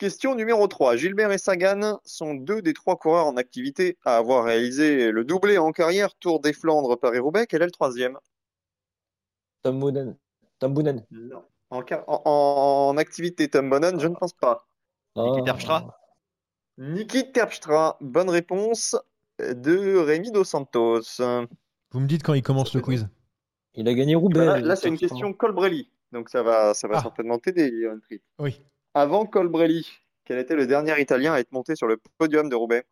Question numéro 3. Gilbert et Sagan sont deux des trois coureurs en activité à avoir réalisé le doublé en carrière Tour des Flandres Paris-Roubaix. Quel est le troisième? Tom Boonen. Tom Boonen. Non. En, car- en- en activité, Tom Bonan, je ne pense pas. Ah. Terpstra? Niki Terpstra, bonne réponse de Rémi Dos Santos. Vous me dites quand il commence le quiz. Il a gagné Roubaix. Là, c'est une question Colbrelli, donc ça va, ça va Ah. certainement t'aider, Tripp. Oui. Avant Colbrelli, quel était le dernier Italien à être monté sur le podium de Roubaix?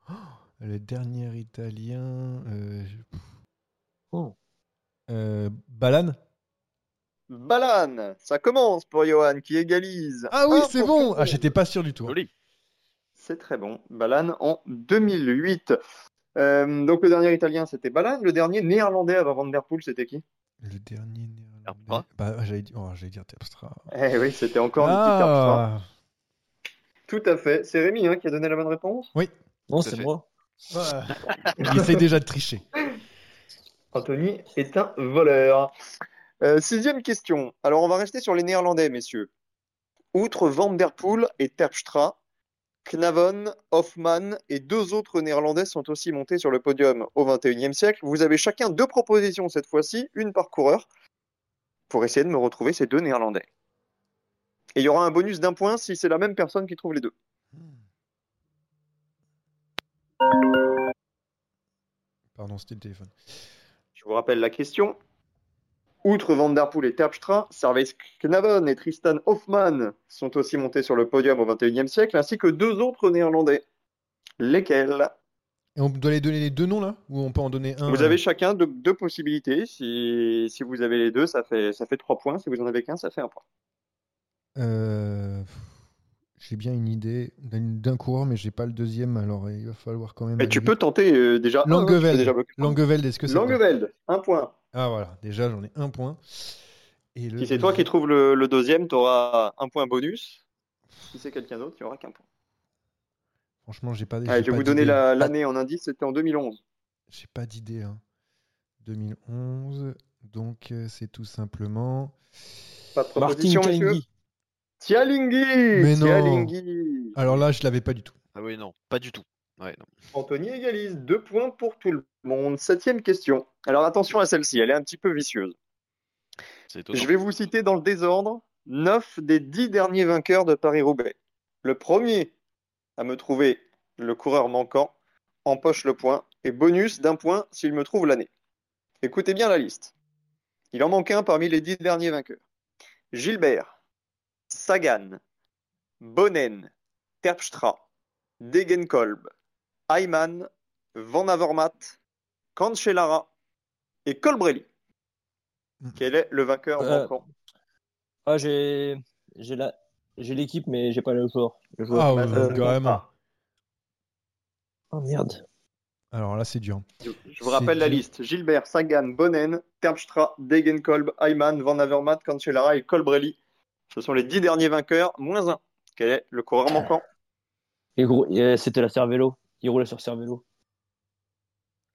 Le dernier italien. Euh... Oh. euh, Balan? Balan, ça commence pour Johan qui égalise. Ah oui, c'est bon Ah, j'étais pas sûr du tout. Joli. C'est très bon. Balan en 2008. Euh, donc le dernier Italien, c'était Balan. Le dernier Néerlandais avant Van Der Poel, c'était qui? Le dernier néerlandais. Terpstra Bah, j'allais dire, oh, j'allais dire Terpstra. Eh oui, c'était encore Niki Terpstra. Ah Tout à fait. C'est Rémi hein, qui a donné la bonne réponse? Oui. Non, c'est moi. Il essaye déjà de tricher. Anthony est un voleur. Euh, sixième question. Alors, on va rester sur les Néerlandais, messieurs. Outre Van Der Poel et Terpstra, Knavon, Hoffman et deux autres Néerlandais sont aussi montés sur le podium au XXIe siècle. Vous avez chacun deux propositions cette fois-ci, une par coureur, pour essayer de me retrouver ces deux Néerlandais. Et il y aura un bonus d'un point si c'est la même personne qui trouve les deux. Pardon, c'était le téléphone. Je vous rappelle la question. Outre Van Der Poel et Terpstra, Servais Knavon et Tristan Hoffmann sont aussi montés sur le podium au XXIe siècle, ainsi que deux autres Néerlandais. Lesquels? Et on doit les donner les deux noms là? Ou on peut en donner un Vous euh, avez chacun deux, deux possibilités. Si, si vous avez les deux, ça fait, ça fait trois points. Si vous en avez qu'un, ça fait un point. euh, J'ai bien une idée d'un coureur, mais j'ai pas le deuxième, alors il va falloir quand même. Mais tu peux tenter euh, déjà. hein, Langeveld. Langeveld, est-ce que c'est. Langeveld, un point. Ah voilà, déjà j'en ai un point. Et le Si c'est toi qui trouves le, le deuxième, tu auras un point bonus. Si c'est quelqu'un d'autre, il n'y aura qu'un point. Franchement, j'ai pas. Allez, j'ai je vais pas vous donner la- l'année en indice, c'était en 2011. J'ai pas d'idée. Hein. 2011, donc euh, c'est tout simplement. Pas de Martin proposition, monsieur Kalingi. Tialinghi Mais non. Tialinghi Alors là, je l'avais pas du tout. Ah oui, non, pas du tout. Ouais, non. Anthony égalise, deux points pour tout le monde. Septième question. Alors attention à celle-ci, elle est un petit peu vicieuse. Je vais vous citer dans le désordre neuf des dix derniers vainqueurs de Paris-Roubaix. Le premier à me trouver le coureur manquant empoche le point et bonus d'un point s'il me trouve l'année. Écoutez bien la liste. Il en manque un parmi les dix derniers vainqueurs. Gilbert, Sagan, Bonnen, Terpstra, Degenkolb, Ayman, Van Avermaet, Cancellara et Colbrelli. Quel est le vainqueur Euh, manquant? Ah, j'ai j'ai la j'ai l'équipe, mais j'ai pas le joueur. Ah ouais, carrément. compte Oh merde. Alors là, c'est dur. Je vous rappelle la dur. liste. Gilbert, Sagan, Bonnen, Terpstra, Degenkolb, Ayman, Van Avermaet, Cancellara et Colbrelli. Ce sont les dix derniers vainqueurs, moins un. Quel est le coureur manquant? Et gros, et c'était la Cervélo. Il roulait sur Cervélo.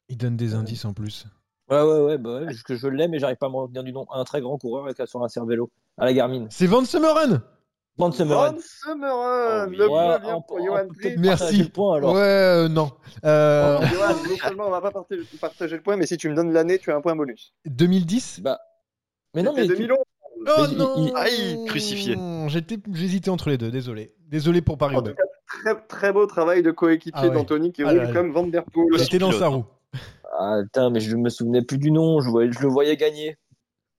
Il donne des indices en plus. Ouais, ouais, ouais, bah ouais, que je l'ai, mais j'arrive pas à me retenir du nom. Un très grand coureur avec sur un Cervélo. À la Garmin. C'est Van Semmeren Van Semmeren Oh oui. Le Ouais, point vient on- pour Johan Merci. le point, alors. Ouais, euh, non. Euh, Oh, Johan, non seulement on va pas partager, partager le point, mais si tu me donnes l'année, tu as un point bonus. 2010 Bah. Mais non, mais. 2011. Oh Mais non il- Aïe, crucifié. J'étais- J'hésitais entre les deux, désolé. Désolé pour Paris En tout cas, très, très beau travail de coéquipier Ah ouais. d'Anthony qui Ah roule là comme Van Der Poel. J'étais dans sa roue. Ah, putain, mais je me souvenais plus du nom. Je, voyais- je le voyais gagner.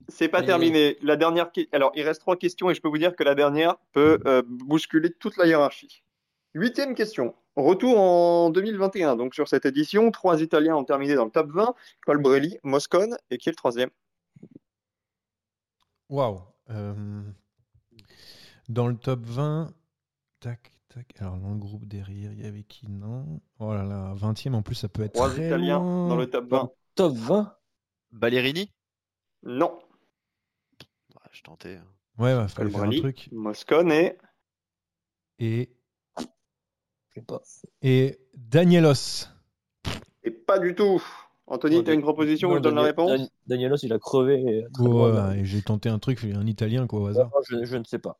C'est pas Mais- terminé. La dernière, alors il reste trois questions et je peux vous dire que la dernière peut euh, bousculer toute la hiérarchie. Huitième question. Retour en 2021. Donc sur cette édition, trois Italiens ont terminé dans le top 20. Colbrelli, Moscone et qui est le troisième? Waouh. Euh, Dans le top 20. Tac, tac. Alors, dans le groupe derrière, il y avait qui? Non. Oh là là, 20 e en plus, ça peut être. Trois très Italiens loin. dans le top 20. Top 20 Ballerini? Non. Je tentais. hein. Ouais, ouais, fallait faire un truc. Moscone et Et, Je sais pas. et Danielos. Et pas du tout. Anthony, Non, tu as une proposition où je donne la réponse? Dan- Danielos, il a crevé. Ouais, j'ai tenté un truc, un italien quoi au hasard. je, je ne sais pas.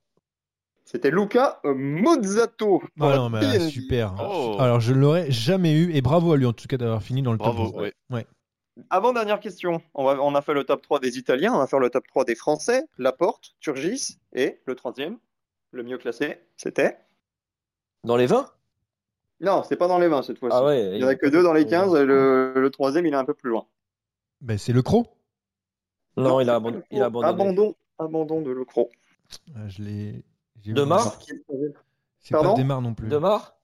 C'était Luca euh, Mozzato. Ah non, mais super. Oh. Alors, je l'aurais jamais eu, et bravo à lui en tout cas d'avoir fini dans le Bravo, top 20. ouais. Ouais. Avant dernière question, on, va- on a fait le top 3 des Italiens, on va faire le top 3 des Français, Laporte, Turgis et le troisième, le mieux classé, c'était? Dans les 20 Non, c'est pas dans les 20 cette fois-ci. Ah ouais. Il n'y en a que deux dans les 15, le, le troisième il est un peu plus loin. Ben, c'est le Cro. Non, il a, abandonné. le il a Cro. abandonné. Abandon, abandon de Lecro. Ah, je l'ai. j'ai De vu. Mar? C'est pas Desmar non plus. Demar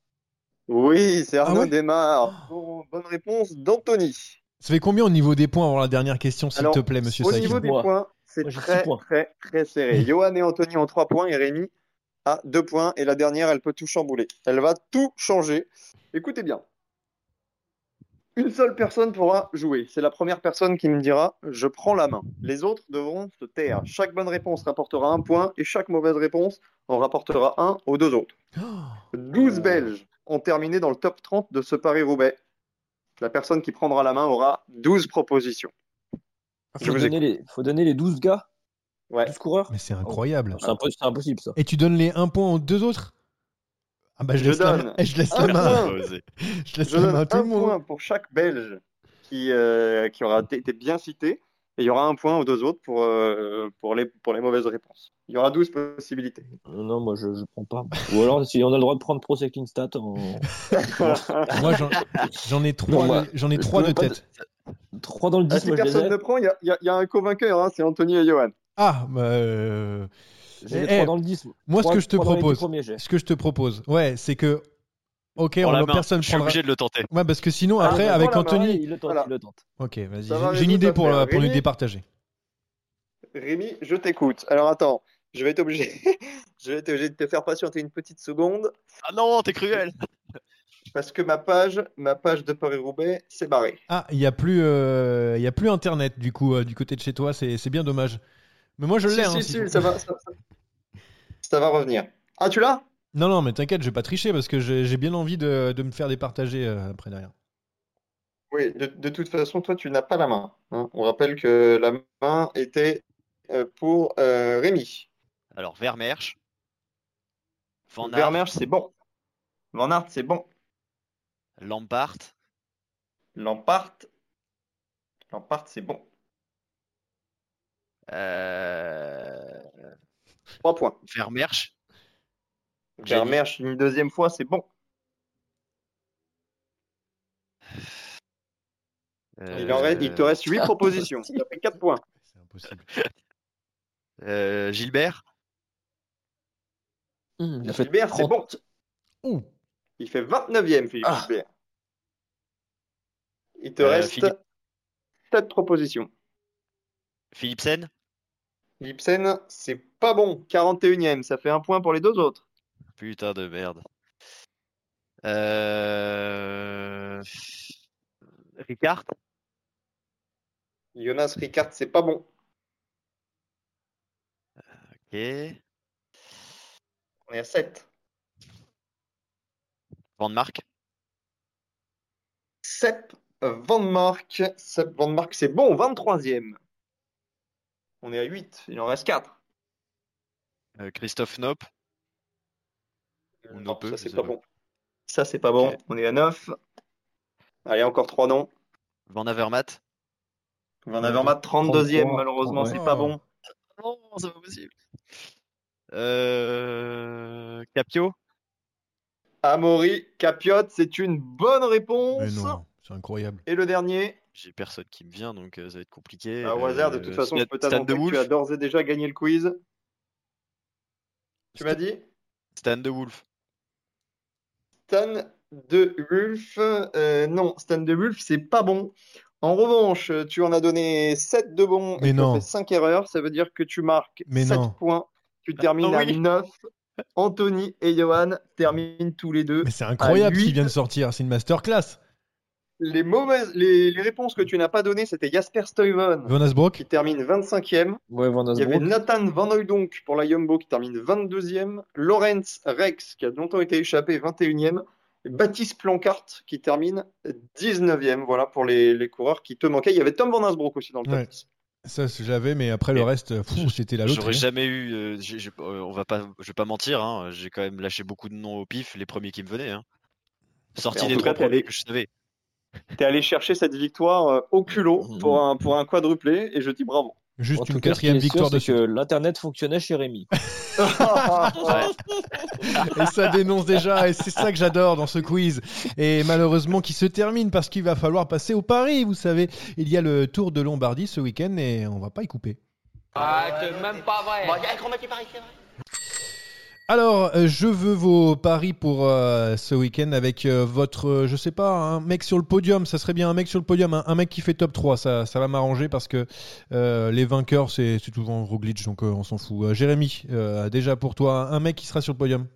Oui, c'est Arnaud Ah ouais Desmar. Bon, bonne réponse d'Anthony. Ça fait combien au niveau des points avant la dernière question, s'il te plaît, monsieur Au niveau des points, c'est très, très, très serré. Johan et Anthony ont 3 points et Rémi a 2 points. Et la dernière, elle peut tout chambouler. Elle va tout changer. Écoutez bien. Une seule personne pourra jouer. C'est la première personne qui me dira je prends la main. Les autres devront se taire. Chaque bonne réponse rapportera un point et chaque mauvaise réponse en rapportera un aux deux autres. 12 Belges ont terminé dans le top 30 de ce Paris-Roubaix. La personne qui prendra la main aura 12 propositions. Faut donner, les, faut donner les 12 gars Ouais. 12 coureurs Mais c'est incroyable. C'est impo- c'est impossible ça. Et tu donnes les 1 point aux deux autres? Ah bah je Je laisse, la, donne main. je laisse un la main. point. Je laisse Je la main à tout un le monde. point pour chaque Belge qui, euh, qui aura été bien cité. Et il y aura un point aux deux autres pour, euh, pour, les, pour les mauvaises réponses. Il y aura 12 possibilités. Euh, Non, moi je, je prends pas. Ou alors, si on a le droit de prendre Pro Cycling Stat Moi j'en- ai trois, j'en ai trois de tête. 3 dans le 10, Ah, si moi personne ne prend, il y a, il y y a un co-vainqueur, hein, c'est Anthony et Johan. Ah bah euh, J'ai Eh, 3 dans le 10. moi ce Trois- que je te trois propose, ce que je te propose, ouais, c'est que ok, on, la personne Je suis prendra. obligé de le tenter. Ouais, parce que sinon Ah, après avec Anthony, il le tente, Voilà. il le tente. ok, vas-y, j'ai- une idée pour, euh, pour nous départager. Rémi, je t'écoute. Alors attends, je vais être obligé, je vais être obligé de te faire patienter une petite seconde Ah non, t'es cruel parce que ma page, ma page de Paris-Roubaix s'est barrée. Ah, il y a plus, euh, il y a plus internet du coup euh, du côté de chez toi, c'est c'est bien dommage. Mais moi je Si, l'ai. si, hein, si, faut. ça va, ça, ça- ça va revenir. Ah, tu l'as? Non non, mais t'inquiète, je vais pas tricher parce que j'ai bien envie de, de me faire départager euh, après derrière. Oui, de, de toute façon, toi, tu n'as pas la main. hein. On rappelle que la main était euh, pour euh, Rémi. Alors, Vermersch. Van c'est bon. Van Aert, c'est bon. Lampart. Lampart, Lampart, c'est bon. Euh... 3 points. Vermersch. J'ai Vermeersch, une deuxième fois, c'est bon. Il, en reste- il te reste 8 propositions. Ça fait 4 points. C'est impossible. Euh, Gilbert? Il a fait Gilbert, c'est 30. bon. Ouh. Il fait 29e, Philippe Ah. Gilbert. Il te Euh, reste Philippe. 7 propositions. Philipsen. Lipsen, c'est pas bon. 41e, ça fait un point pour les deux autres. Putain de merde. Euh... Ricard? Jonas Ricard, c'est pas bon. Ok. On est à 7. Van Mark? Sepp Van Mark. Sepp Van Mark, c'est bon, 23e. On est à 8, il en reste 4. Euh, Christophe Nope? Non, Nopeux, ça c'est pas bon. Ça c'est pas bon, on est à 9. Allez, encore 3 noms. Van Avermaet. Van Avermaet, 32e, 33, malheureusement, ouais. c'est pas bon. Non, c'est pas possible. Euh... Capio. Amaury Capiot, c'est une bonne réponse. Mais non, c'est incroyable. Et le dernier, J'ai personne qui me vient, donc euh, ça va être compliqué. à au hasard, de Euh, toute façon, Stan- je peux Stan t'annoncer de que tu as Wolf. d'ores et déjà gagné le quiz. Tu m'as dit? Stan de Wolf. Stan de Wulf. euh, non, Stan de Wulf, c'est pas bon. En revanche, tu en as donné 7 de bons Mais et tu as non. fait 5 erreurs. Ça veut dire que tu marques Mais 7 non. points. Tu termines Ah à oui. 9 Anthony et Johan terminent tous les deux. Mais c'est incroyable ce qui vient de sortir, c'est une masterclass. Les mauvaises, les, les réponses que tu n'as pas données, c'était Jasper Stuyven Van Asbrook qui termine 25e. Ouais, Van Il y avait. Nathan Van Hooydonk pour la Jumbo qui termine 22e. Lawrence Rex qui a longtemps été échappé 21e. Et Baptiste Plancart qui termine 19e. Voilà pour les, les coureurs qui te manquaient. Il y avait Tom Van Asbrook aussi dans le top Ouais. 10. Ça, j'avais, mais après le reste, c'était la loterie. J'aurais hein. jamais eu. euh, j'ai- euh, on va pas, je vais pas mentir. Hein, j'ai quand même lâché beaucoup de noms au pif, les premiers qui me venaient. Hein. Sorti des trois premiers que je savais. T'es allé chercher cette victoire euh, au culot pour un, pour un quadruplé et je dis bravo. Juste une quatrième sûr, victoire de c'est que l'internet fonctionnait chez Rémi. Et ça dénonce déjà, et c'est ça que j'adore dans ce quiz. Et malheureusement, qui se termine parce qu'il va falloir passer au Paris. Vous savez, il y a le Tour de Lombardie ce week-end et on va pas y couper. Ah, c'est même pas vrai. Bon, il y a un grand Paris, c'est vrai. Alors, euh, je veux vos paris pour euh, ce week-end avec euh, votre, euh, je sais pas, un mec sur le podium. Ça serait bien un mec sur le podium, un, un mec qui fait top 3. Ça, ça va m'arranger parce que euh, les vainqueurs, c'est souvent Roglic, donc euh, on s'en fout. Euh, Jérémy, euh, déjà pour toi, un mec qui sera sur le podium.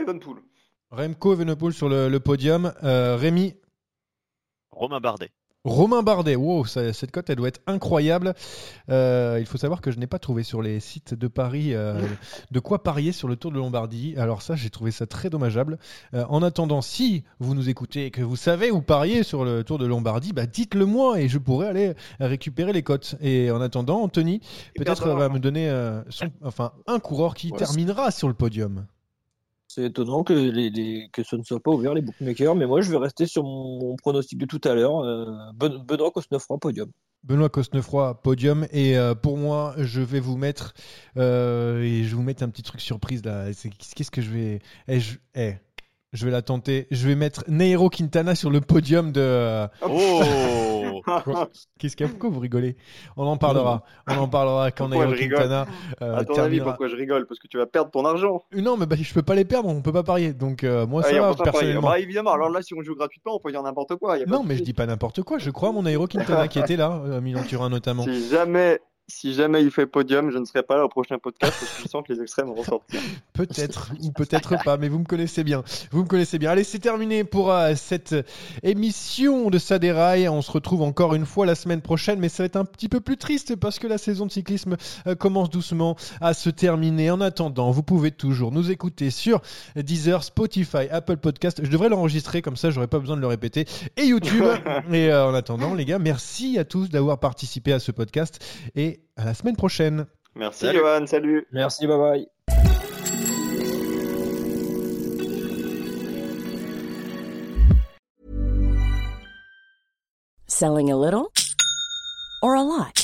Evenpool. Remco Evenepoel sur le, le podium. Euh, Rémi, Romain Bardet. Romain Bardet, wow, ça- cette cote elle doit être incroyable. Euh, il faut savoir que je n'ai pas trouvé sur les sites de Paris euh, de quoi parier sur le Tour de Lombardie. Alors ça, j'ai trouvé ça très dommageable. Euh, en attendant, si vous nous écoutez et que vous savez où parier sur le Tour de Lombardie, bah dites-le moi et je pourrais aller récupérer les cotes. Et en attendant, Anthony peut-être de va me donner euh, son- enfin un coureur qui Ouais, terminera sur le podium. C'est étonnant que, les, que ce ne soit pas ouvert les bookmakers, mais moi je vais rester sur mon, pronostic de tout à l'heure. Euh, Ben- Benoît Cosnefroy, podium. Benoît Cosnefroy, podium. Et euh, pour moi, je vais vous mettre euh, et je vous un petit truc surprise là. Qu'est-ce que je vais eh, eh, je vais la tenter. Je vais mettre Nairo Quintana sur le podium de. euh, Oh Quoi Qu'est-ce qu'il y a Pourquoi vous rigolez On en parlera. On en parlera quand Pourquoi Nairo Quintana euh, à ton avis, pourquoi je rigole Parce que tu vas perdre ton argent. Non, mais bah, je peux pas les perdre. On peut pas parier. Donc euh, moi, Ah, ça va personnellement. Bah, évidemment, alors là, si on joue gratuitement, on peut dire n'importe quoi. y a pas Non, mais je dis pas n'importe quoi. Je crois à mon Nairo Quintana qui était là, euh, à Milan-Turin notamment. Si jamais, si jamais il fait podium, je ne serai pas là au prochain podcast parce que je sens que les extrêmes vont ressortir. Peut-être ou peut-être pas, mais vous me connaissez bien. Vous me connaissez bien. Allez, c'est terminé pour euh, cette émission de Saderail. On se retrouve encore une fois la semaine prochaine, mais ça va être un petit peu plus triste parce que la saison de cyclisme euh, commence doucement à se terminer. En attendant, vous pouvez toujours nous écouter sur Deezer, Spotify, Apple Podcast. Je devrais l'enregistrer comme ça, j'aurais pas besoin de le répéter. Et YouTube. et euh, en attendant, les gars, merci à tous d'avoir participé à ce podcast et à la semaine prochaine. Merci, Salut. Johan. Salut. Merci, bye bye. Selling a little or a lot?